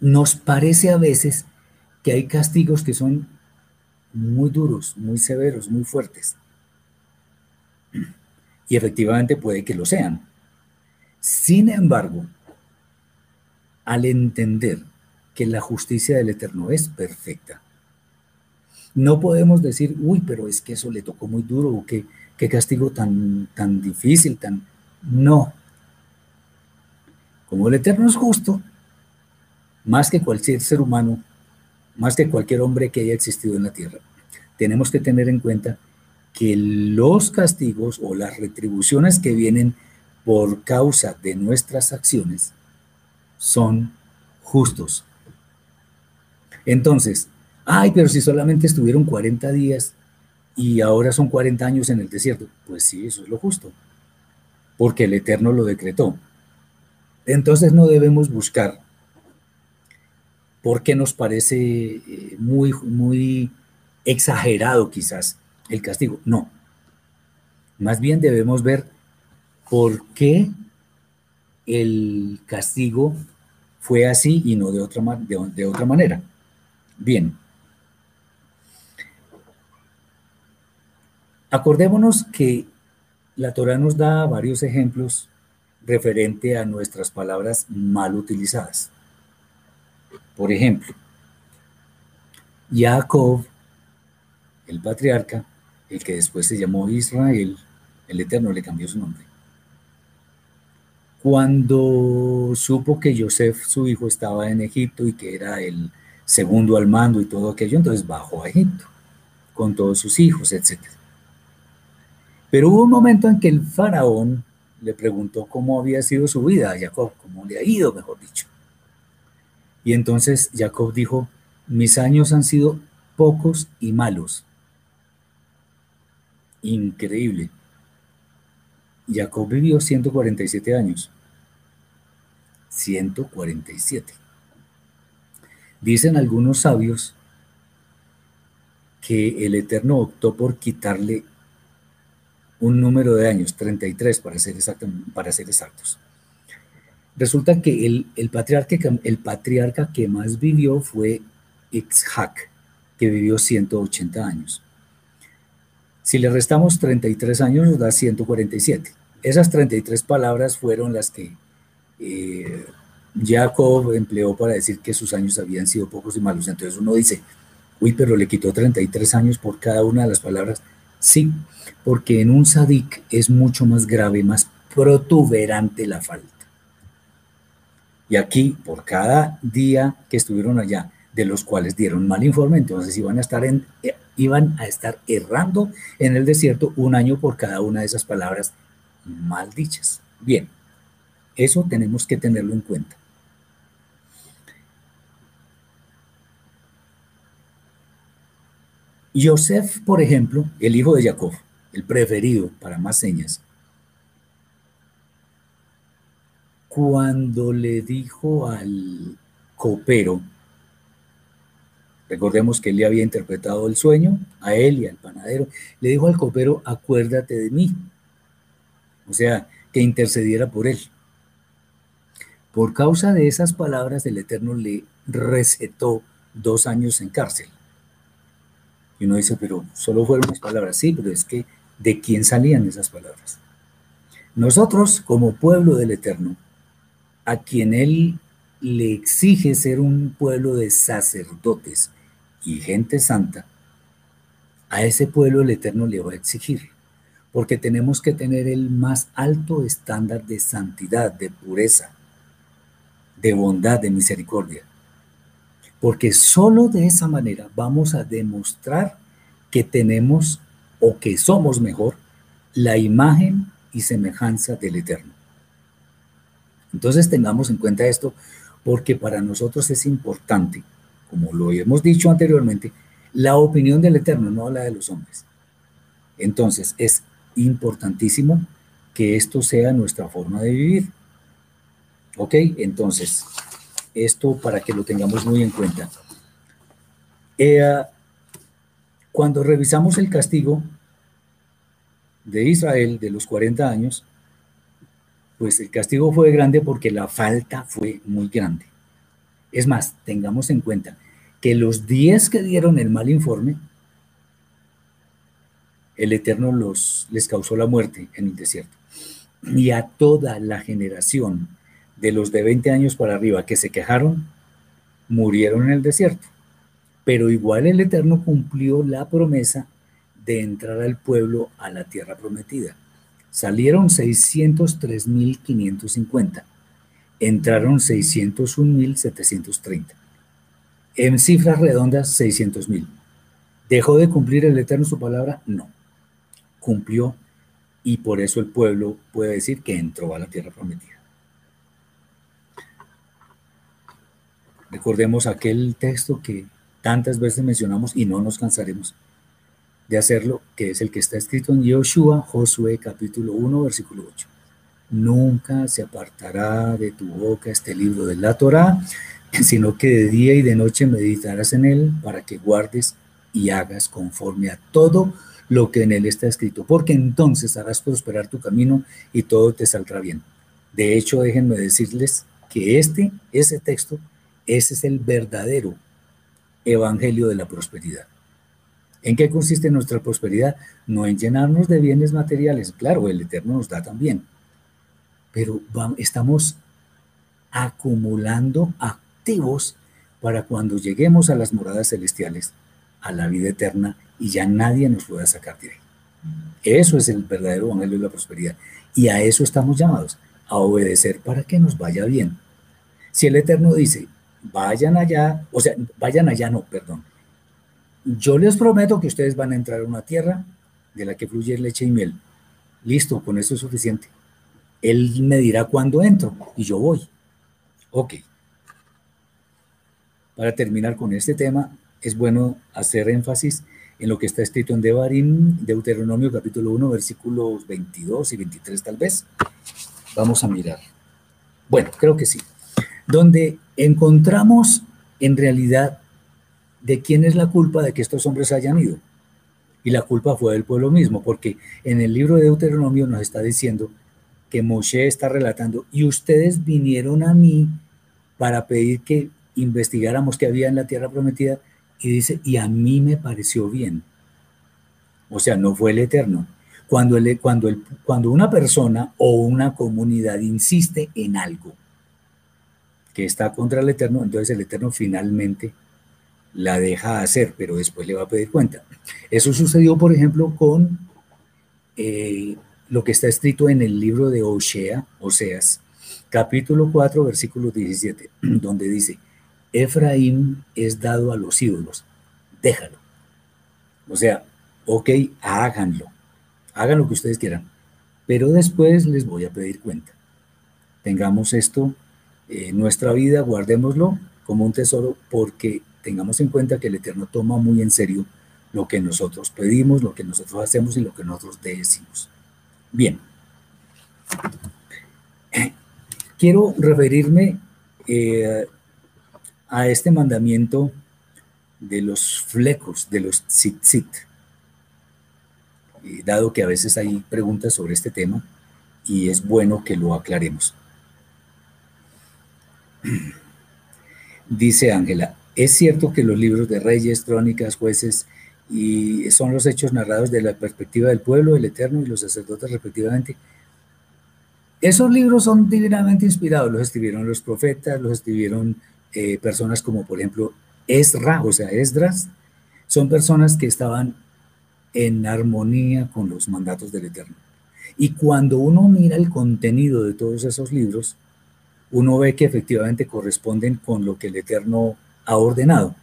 [SPEAKER 1] nos parece a veces que hay castigos que son muy duros, muy severos, muy fuertes. Y efectivamente puede que lo sean. Sin embargo, al entender que la justicia del Eterno es perfecta, no podemos decir, uy, pero es que eso le tocó muy duro, o qué, qué castigo tan, tan difícil, tan... No. Como el Eterno es justo, más que cualquier ser humano, más que cualquier hombre que haya existido en la tierra. Tenemos que tener en cuenta que los castigos o las retribuciones que vienen por causa de nuestras acciones son justos. Entonces, ay, pero si solamente estuvieron 40 días y ahora son 40 años en el desierto, pues sí, eso es lo justo, porque el Eterno lo decretó. Entonces no debemos buscar porque nos parece eh, muy, muy exagerado quizás el castigo. No. Más bien debemos ver por qué el castigo fue así y no de otra, de, otra manera. Bien. Acordémonos que la Torah nos da varios ejemplos referente a nuestras palabras mal utilizadas. Por ejemplo, Jacob, el patriarca, el que después se llamó Israel, el Eterno le cambió su nombre. Cuando supo que Joseph, su hijo, estaba en Egipto y que era el segundo al mando y todo aquello, entonces bajó a Egipto con todos sus hijos, etc. Pero hubo un momento en que el faraón le preguntó cómo había sido su vida a Jacob, cómo le ha ido, mejor dicho. Y entonces Jacob dijo, mis años han sido pocos y malos. Increíble. Jacob vivió 147 años. 147. Dicen algunos sabios que el Eterno optó por quitarle un número de años, 33 para ser, para ser exactos. Resulta que el, patriarca, que más vivió fue Isaac, que vivió 180 años. Si le restamos 33 años nos da 147. Esas 33 palabras fueron las que eh, Jacob empleó para decir que sus años habían sido pocos y malos. Entonces uno dice, uy, pero le quitó 33 años por cada una de las palabras. Sí, porque en un sadik es mucho más grave, más protuberante la falta. Y aquí, por cada día que estuvieron allá, de los cuales dieron mal informe, entonces iban a estar, eh, iban a estar errando en el desierto un año por cada una de esas palabras mal dichas. Bien, eso tenemos que tenerlo en cuenta. Yosef, por ejemplo, el hijo de Jacob, el preferido para más señas, cuando le dijo al copero, recordemos que él le había interpretado el sueño a él y al panadero, le dijo al copero, acuérdate de mí, o sea, que intercediera por él. Por causa de esas palabras, el Eterno le recetó dos años en cárcel. Y uno dice, pero solo fueron las palabras. Sí, pero es que ¿de quién salían esas palabras? Nosotros, como pueblo del Eterno, a quien Él le exige ser un pueblo de sacerdotes y gente santa, a ese pueblo el Eterno le va a exigir, porque tenemos que tener el más alto estándar de santidad, de pureza, de bondad, de misericordia. Porque solo de esa manera vamos a demostrar que tenemos o que somos mejor la imagen y semejanza del Eterno. Entonces tengamos en cuenta esto porque para nosotros es importante, como lo hemos dicho anteriormente, la opinión del Eterno, no la de los hombres. Entonces es importantísimo que esto sea nuestra forma de vivir. ¿Ok? Entonces, esto para que lo tengamos muy en cuenta. Eh, cuando revisamos el castigo de Israel de los 40 años, pues el castigo fue grande porque la falta fue muy grande. Es más, tengamos en cuenta que los 10 que dieron el mal informe, el Eterno los, les causó la muerte en el desierto. Y a toda la generación de los de 20 años para arriba que se quejaron, murieron en el desierto. Pero igual el Eterno cumplió la promesa de entrar al pueblo a la tierra prometida. Salieron 603.550, entraron 601.730. En cifras redondas, 600.000. ¿Dejó de cumplir el Eterno su palabra? No. Cumplió y por eso el pueblo puede decir que entró a la tierra prometida. Recordemos aquel texto que tantas veces mencionamos y no nos cansaremos de hacerlo, que es el que está escrito en Josué capítulo 1, versículo 8. Nunca se apartará de tu boca este libro de la Torá, sino que de día y de noche meditarás en él para que guardes y hagas conforme a todo lo que en él está escrito, porque entonces harás prosperar tu camino y todo te saldrá bien. De hecho, déjenme decirles que este, ese texto, ese es el verdadero evangelio de la prosperidad. ¿En qué consiste nuestra prosperidad? No en llenarnos de bienes materiales, claro, el Eterno nos da también, pero estamos acumulando activos para cuando lleguemos a las moradas celestiales, a la vida eterna, y ya nadie nos pueda sacar de ahí. Eso es el verdadero evangelio de la prosperidad. Y a eso estamos llamados, a obedecer para que nos vaya bien. Si el Eterno dice, vayan allá, o sea, vayan allá, no, perdón, yo les prometo que ustedes van a entrar a una tierra de la que fluye leche y miel. Listo, con eso es suficiente. Él me dirá cuándo entro y yo voy. Ok. Para terminar con este tema, es bueno hacer énfasis en lo que está escrito en Devarim, Deuteronomio capítulo 1, versículos 22 y 23 tal vez. Vamos a mirar. Bueno, creo que sí. Donde encontramos en realidad de quién es la culpa de que estos hombres hayan ido. Y la culpa fue del pueblo mismo, porque en el libro de Deuteronomio nos está diciendo que Moshe está relatando, y ustedes vinieron a mí para pedir que investigáramos qué había en la tierra prometida, y dice, y a mí me pareció bien. O sea, no fue el Eterno. Cuando, el, cuando, el, cuando una persona o una comunidad insiste en algo que está contra el Eterno, entonces el Eterno finalmente la deja hacer, pero después le va a pedir cuenta. Eso sucedió, por ejemplo, con eh, lo que está escrito en el libro de Osea, Oseas, capítulo 4, versículo 17, donde dice, Efraín es dado a los ídolos, déjalo. O sea, ok, háganlo, hagan lo que ustedes quieran, pero después les voy a pedir cuenta. Tengamos esto en nuestra vida, guardémoslo como un tesoro, porque tengamos en cuenta que el Eterno toma muy en serio lo que nosotros pedimos, lo que nosotros hacemos y lo que nosotros decimos. Bien. Quiero referirme eh, a este mandamiento de los flecos, de los tzitzit, dado que a veces hay preguntas sobre este tema y es bueno que lo aclaremos. Dice Ángela, es cierto que los libros de reyes, crónicas, jueces y son los hechos narrados de la perspectiva del pueblo, el eterno y los sacerdotes respectivamente. Esos libros son divinamente inspirados, los escribieron los profetas, los escribieron eh, personas como por ejemplo Esra, o sea, Esdras, son personas que estaban en armonía con los mandatos del Eterno. Y cuando uno mira el contenido de todos esos libros, uno ve que efectivamente corresponden con lo que el Eterno ha ordenado.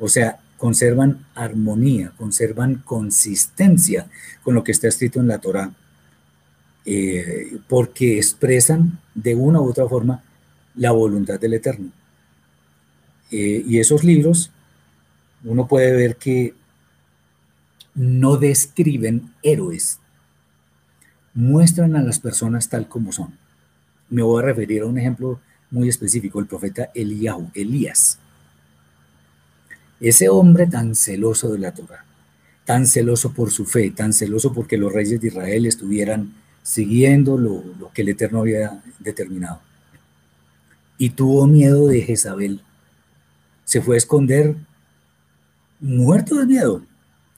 [SPEAKER 1] O sea, conservan armonía, conservan consistencia con lo que está escrito en la Torah, eh, porque expresan de una u otra forma la voluntad del Eterno. Eh, y esos libros, uno puede ver que no describen héroes, muestran a las personas tal como son. Me voy a referir a un ejemplo muy específico, el profeta Elías. Ese hombre tan celoso de la Torah, tan celoso por su fe, tan celoso porque los reyes de Israel estuvieran siguiendo lo, lo que el Eterno había determinado. Y tuvo miedo de Jezabel, se fue a esconder muerto de miedo,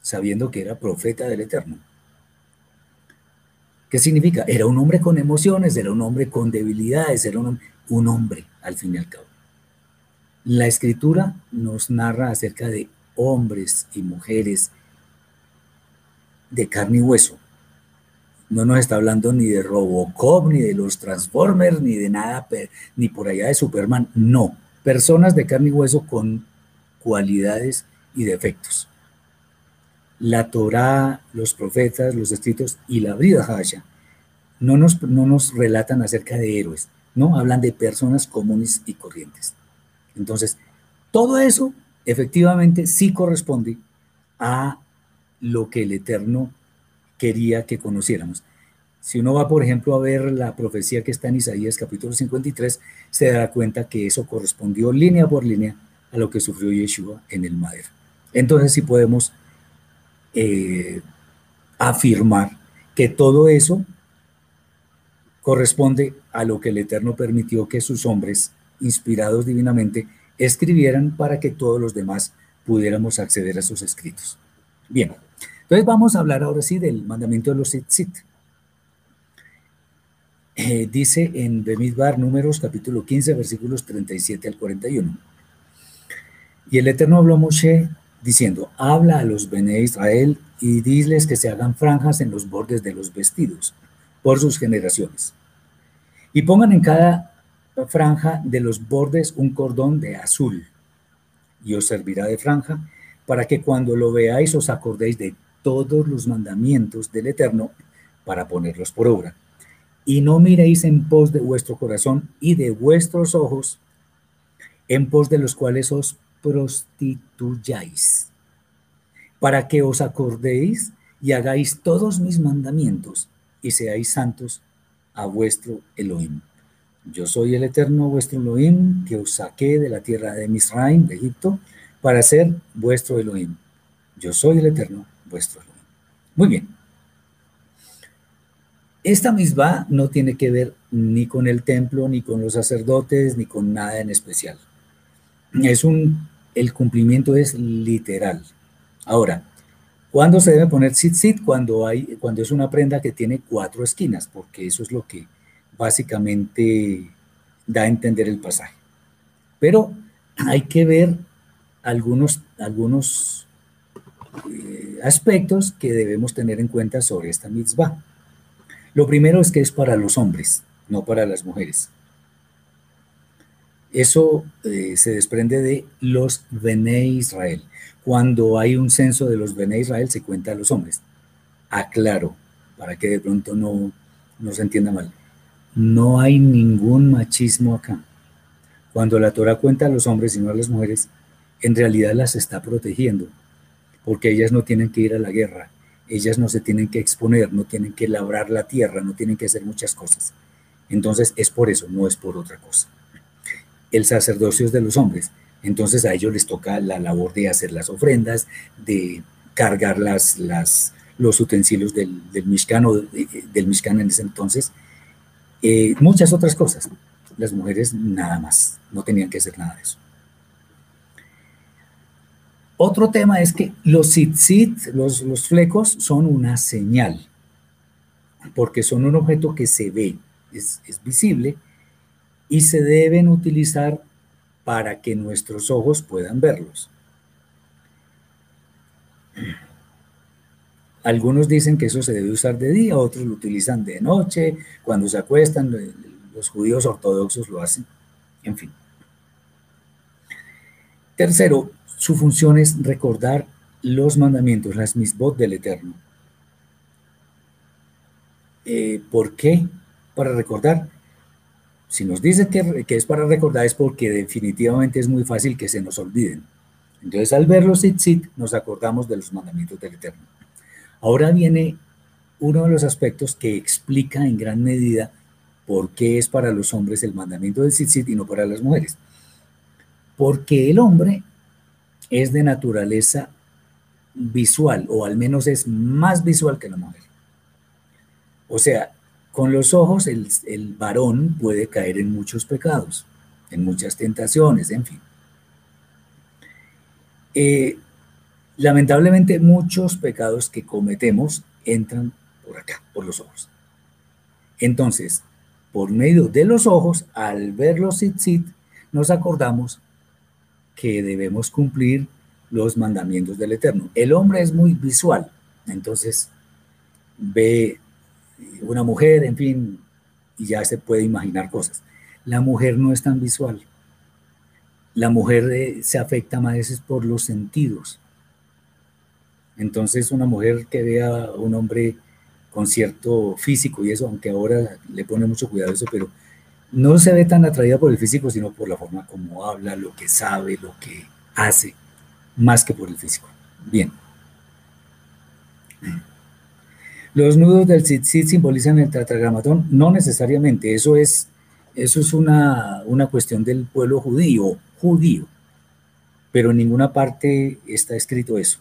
[SPEAKER 1] sabiendo que era profeta del Eterno. ¿Qué significa? Era un hombre con emociones, era un hombre con debilidades, era un, un hombre, al fin y al cabo. La escritura nos narra acerca de hombres y mujeres de carne y hueso. No nos está hablando ni de Robocop, ni de los Transformers, ni de nada, ni por allá de Superman. No, personas de carne y hueso con cualidades y defectos. La Torá, los profetas, los escritos y la vida Hasha no nos, no nos relatan acerca de héroes, no hablan de personas comunes y corrientes. Entonces, todo eso efectivamente sí corresponde a lo que el Eterno quería que conociéramos. Si uno va, por ejemplo, a ver la profecía que está en Isaías capítulo 53, se dará cuenta que eso correspondió línea por línea a lo que sufrió Yeshua en el madero. Entonces sí podemos eh, afirmar que todo eso corresponde a lo que el Eterno permitió que sus hombres, inspirados divinamente, escribieran para que todos los demás pudiéramos acceder a sus escritos. Bien, entonces vamos a hablar ahora sí del mandamiento de los tzitzit. Eh, dice en Bemidbar, números capítulo 15, versículos 37 al 41. Y el Eterno habló a Moshe diciendo, habla a los Bene Israel y diles que se hagan franjas en los bordes de los vestidos por sus generaciones. Y pongan en cada franja de los bordes un cordón de azul y os servirá de franja para que cuando lo veáis os acordéis de todos los mandamientos del Eterno para ponerlos por obra y no miréis en pos de vuestro corazón y de vuestros ojos, en pos de los cuales os prostituyáis, para que os acordéis y hagáis todos mis mandamientos y seáis santos a vuestro Elohim. Yo soy el eterno vuestro Elohim, que os saqué de la tierra de Misraim, de Egipto, para ser vuestro Elohim. Yo soy el eterno vuestro Elohim. Muy bien. Esta misma no tiene que ver ni con el templo, ni con los sacerdotes, ni con nada en especial. Es un, el cumplimiento es literal. Ahora, ¿cuándo se debe poner sit Cuando, hay, cuando es una prenda que tiene cuatro esquinas, porque eso es lo que básicamente da a entender el pasaje. Pero hay que ver algunos, algunos eh, aspectos que debemos tener en cuenta sobre esta mitzvah. Lo primero es que es para los hombres, no para las mujeres. Eso eh, se desprende de los Bene Israel. Cuando hay un censo de los Bene Israel se cuenta a los hombres. Aclaro, para que de pronto no, no se entienda mal. No hay ningún machismo acá. Cuando la Torah cuenta a los hombres y no a las mujeres, en realidad las está protegiendo, porque ellas no tienen que ir a la guerra, ellas no se tienen que exponer, no tienen que labrar la tierra, no tienen que hacer muchas cosas. Entonces es por eso, no es por otra cosa. El sacerdocio es de los hombres, entonces a ellos les toca la labor de hacer las ofrendas, de cargar las, los utensilios del, del Mishkan o del Mishkan en ese entonces, eh, muchas otras cosas. Las mujeres nada más, no tenían que hacer nada de eso. Otro tema es que los tzitzit, los, los flecos, son una señal, porque son un objeto que se ve, es visible, y se deben utilizar para que nuestros ojos puedan verlos. Algunos dicen que eso se debe usar de día, otros lo utilizan de noche, cuando se acuestan, los judíos ortodoxos lo hacen, en fin. Tercero, su función es recordar los mandamientos, las misbot del Eterno. Eh, ¿Por qué? Para recordar. Si nos dice que, que, es para recordar es porque definitivamente es muy fácil que se nos olviden. Entonces al ver los tzitzit nos acordamos de los mandamientos del Eterno. Ahora viene uno de los aspectos que explica en gran medida por qué es para los hombres el mandamiento del tzitzit y no para las mujeres. Porque el hombre es de naturaleza visual, o al menos es más visual que la mujer. O sea, con los ojos el, el varón puede caer en muchos pecados, en muchas tentaciones, en fin. Eh, Lamentablemente muchos pecados que cometemos entran por acá, por los ojos. Entonces, por medio de los ojos, al ver los tzitzit, nos acordamos que debemos cumplir los mandamientos del Eterno. El hombre es muy visual, entonces ve una mujer, en fin, y ya se puede imaginar cosas. La mujer no es tan visual. La mujer eh, se afecta más veces por los sentidos. Entonces una mujer que vea a un hombre con cierto físico y eso, aunque ahora le pone mucho cuidado a eso, pero no se ve tan atraída por el físico, sino por la forma como habla, lo que sabe, lo que hace, más que por el físico. Bien. Los nudos del tzitzit simbolizan el tetragramatón, no necesariamente, eso es, eso es una, una cuestión del pueblo judío, judío, pero en ninguna parte está escrito eso.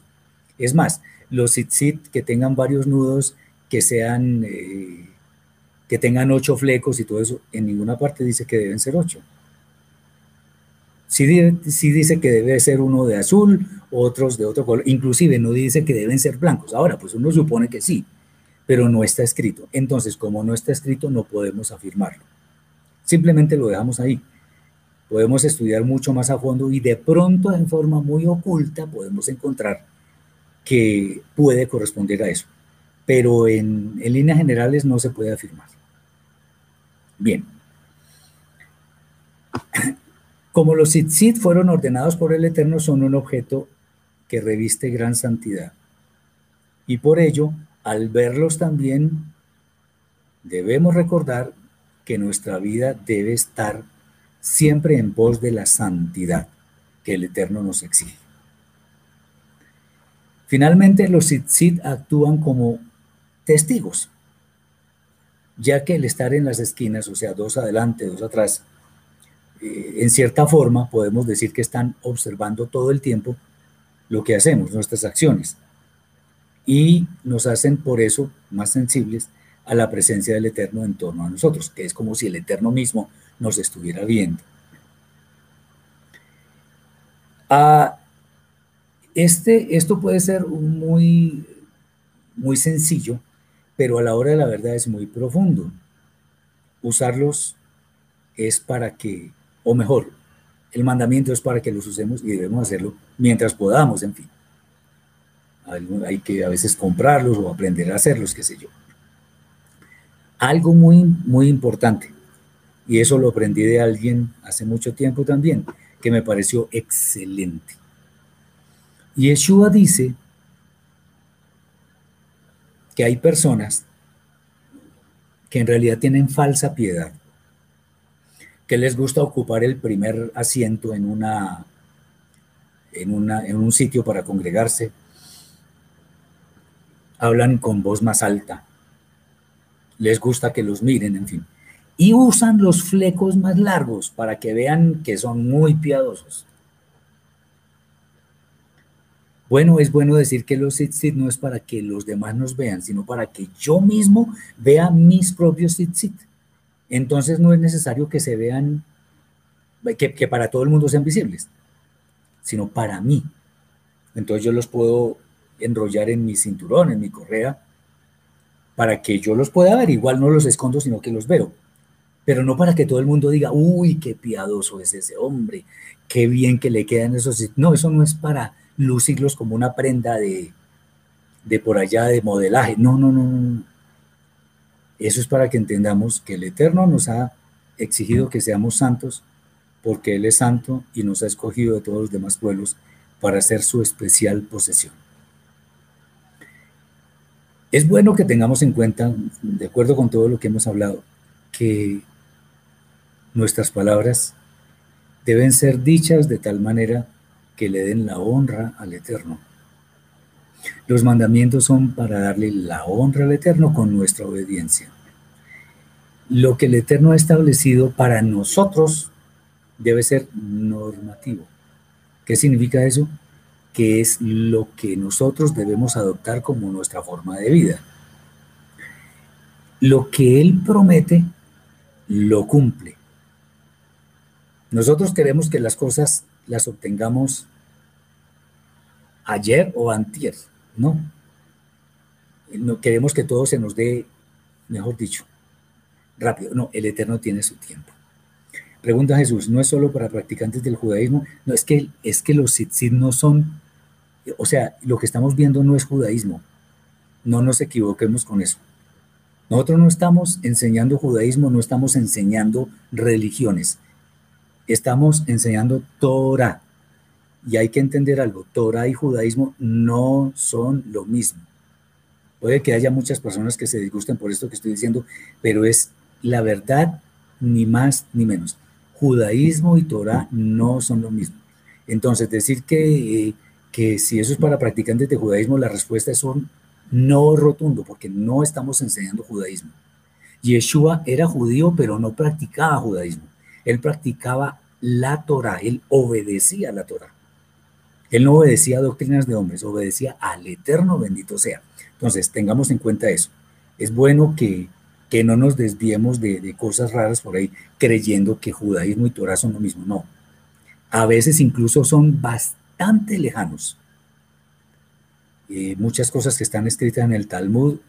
[SPEAKER 1] Es más, los tzitzit que tengan varios nudos, que sean, eh, que tengan ocho flecos y todo eso, en ninguna parte dice que deben ser ocho. Sí, dice que debe ser uno de azul, otros de otro color, inclusive no dice que deben ser blancos. Ahora, pues uno supone que sí, pero no está escrito. Entonces, como no está escrito, no podemos afirmarlo. Simplemente lo dejamos ahí. Podemos estudiar mucho más a fondo y de pronto, en forma muy oculta, podemos encontrar que puede corresponder a eso, pero en, líneas generales no se puede afirmar. Bien. Como los tzitzit fueron ordenados por el Eterno, son un objeto que reviste gran santidad. Y por ello, al verlos también, debemos recordar que nuestra vida debe estar siempre en pos de la santidad que el Eterno nos exige. Finalmente, los tzitzit actúan como testigos, ya que el estar en las esquinas, o sea, dos adelante, dos atrás, eh, en cierta forma podemos decir que están observando todo el tiempo lo que hacemos, nuestras acciones, y nos hacen por eso más sensibles a la presencia del Eterno en torno a nosotros, que es como si el Eterno mismo nos estuviera viendo. Ah, este, esto puede ser muy, muy sencillo, pero a la hora de la verdad es muy profundo. Usarlos es para que, o mejor, el mandamiento es para que los usemos y debemos hacerlo mientras podamos, en fin. Hay que a veces comprarlos o aprender a hacerlos, qué sé yo. Algo muy, muy importante, y eso lo aprendí de alguien hace mucho tiempo también, que me pareció excelente. Yeshua dice que hay personas que en realidad tienen falsa piedad, que les gusta ocupar el primer asiento en, una, en, una, en un sitio para congregarse, hablan con voz más alta, les gusta que los miren, en fin, y usan los flecos más largos para que vean que son muy piadosos. Bueno, es bueno decir que los tzitzit no es para que los demás nos vean, sino para que yo mismo vea mis propios tzitzit. Entonces no es necesario que se vean, que, que para todo el mundo sean visibles, sino para mí. Entonces yo los puedo enrollar en mi cinturón, en mi correa, para que yo los pueda ver. Igual no los escondo, sino que los veo. Pero no para que todo el mundo diga, uy, qué piadoso es ese hombre, qué bien que le quedan esos. No, eso no es para lucirlos como una prenda de, de por allá de modelaje. No, no, no, no. Eso es para que entendamos que el Eterno nos ha exigido que seamos santos porque Él es santo y nos ha escogido de todos los demás pueblos para ser su especial posesión. Es bueno que tengamos en cuenta, de acuerdo con todo lo que hemos hablado, que nuestras palabras deben ser dichas de tal manera que le den la honra al Eterno. Los mandamientos son para darle la honra al Eterno con nuestra obediencia. Lo que el Eterno ha establecido para nosotros debe ser normativo. ¿Qué significa eso? Que es lo que nosotros debemos adoptar como nuestra forma de vida. Lo que Él promete, lo cumple. Nosotros queremos que las cosas las obtengamos ayer o antier, ¿no? No queremos que todo se nos dé, mejor dicho, rápido. No, el Eterno tiene su tiempo. Pregunta Jesús, no es solo para practicantes del judaísmo, no es que es que los tzitzit no son, o sea, lo que estamos viendo no es judaísmo. No nos equivoquemos con eso. Nosotros no estamos enseñando judaísmo, no estamos enseñando religiones estamos enseñando Torah. Y hay que entender algo, Torah y judaísmo no son lo mismo. Puede que haya muchas personas que se disgusten por esto que estoy diciendo, pero es la verdad ni más ni menos. Judaísmo y Torah no son lo mismo. Entonces, decir que, que si eso es para practicantes de judaísmo, la respuesta es un no rotundo, porque no estamos enseñando judaísmo. Yeshua era judío, pero no practicaba judaísmo. Él practicaba la Torah, él obedecía la Torah. Él no obedecía doctrinas de hombres, obedecía al Eterno bendito sea. Entonces, tengamos en cuenta eso. Es bueno que, que no nos desviemos de, cosas raras por ahí, creyendo que judaísmo y Torah son lo mismo. No. A veces incluso son bastante lejanos. Eh, muchas cosas que están escritas en el Talmud,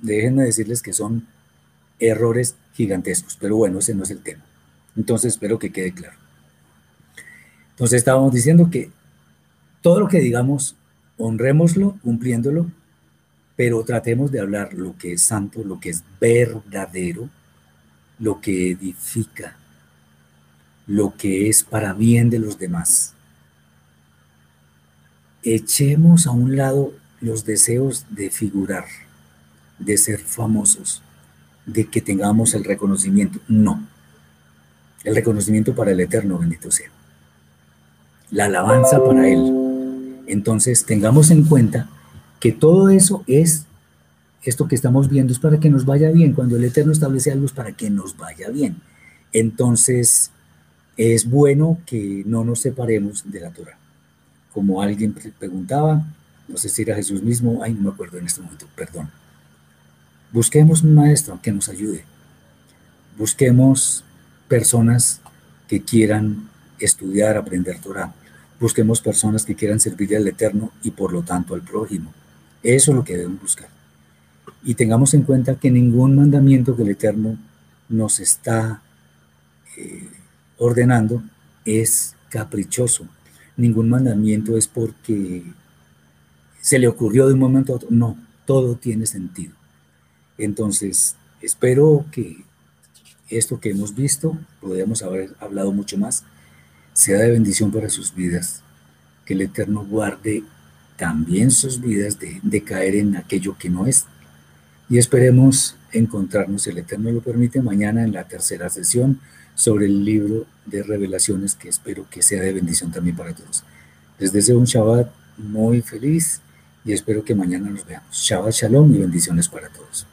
[SPEAKER 1] déjenme decirles que son errores gigantescos, pero bueno, ese no es el tema. Entonces espero que quede claro. Entonces estábamos diciendo que todo lo que digamos, honrémoslo cumpliéndolo, pero tratemos de hablar lo que es santo, lo que es verdadero, lo que edifica, lo que es para bien de los demás. Echemos a un lado los deseos de figurar, de ser famosos, de que tengamos el reconocimiento. No. El reconocimiento para el Eterno, bendito sea. La alabanza para Él. Entonces, tengamos en cuenta que todo eso es, esto que estamos viendo es para que nos vaya bien. Cuando el Eterno establece algo es para que nos vaya bien. Entonces, es bueno que no nos separemos de la Torah. Como alguien preguntaba, no sé si era Jesús mismo, ay, no me acuerdo en este momento, perdón. Busquemos un maestro que nos ayude. Busquemos personas que quieran estudiar, aprender Torah. Busquemos personas que quieran servir al Eterno y por lo tanto al prójimo. Eso es lo que debemos buscar. Y tengamos en cuenta que ningún mandamiento que el Eterno nos está eh, ordenando es caprichoso. Ningún mandamiento es porque se le ocurrió de un momento a otro. No, todo tiene sentido. Entonces, espero que esto que hemos visto, podemos haber hablado mucho más, sea de bendición para sus vidas. Que el Eterno guarde también sus vidas de, caer en aquello que no es. Y esperemos encontrarnos, el Eterno lo permite, mañana en la tercera sesión sobre el libro de revelaciones que espero que sea de bendición también para todos. Les deseo un Shabbat muy feliz y espero que mañana nos veamos. Shabbat Shalom y bendiciones para todos.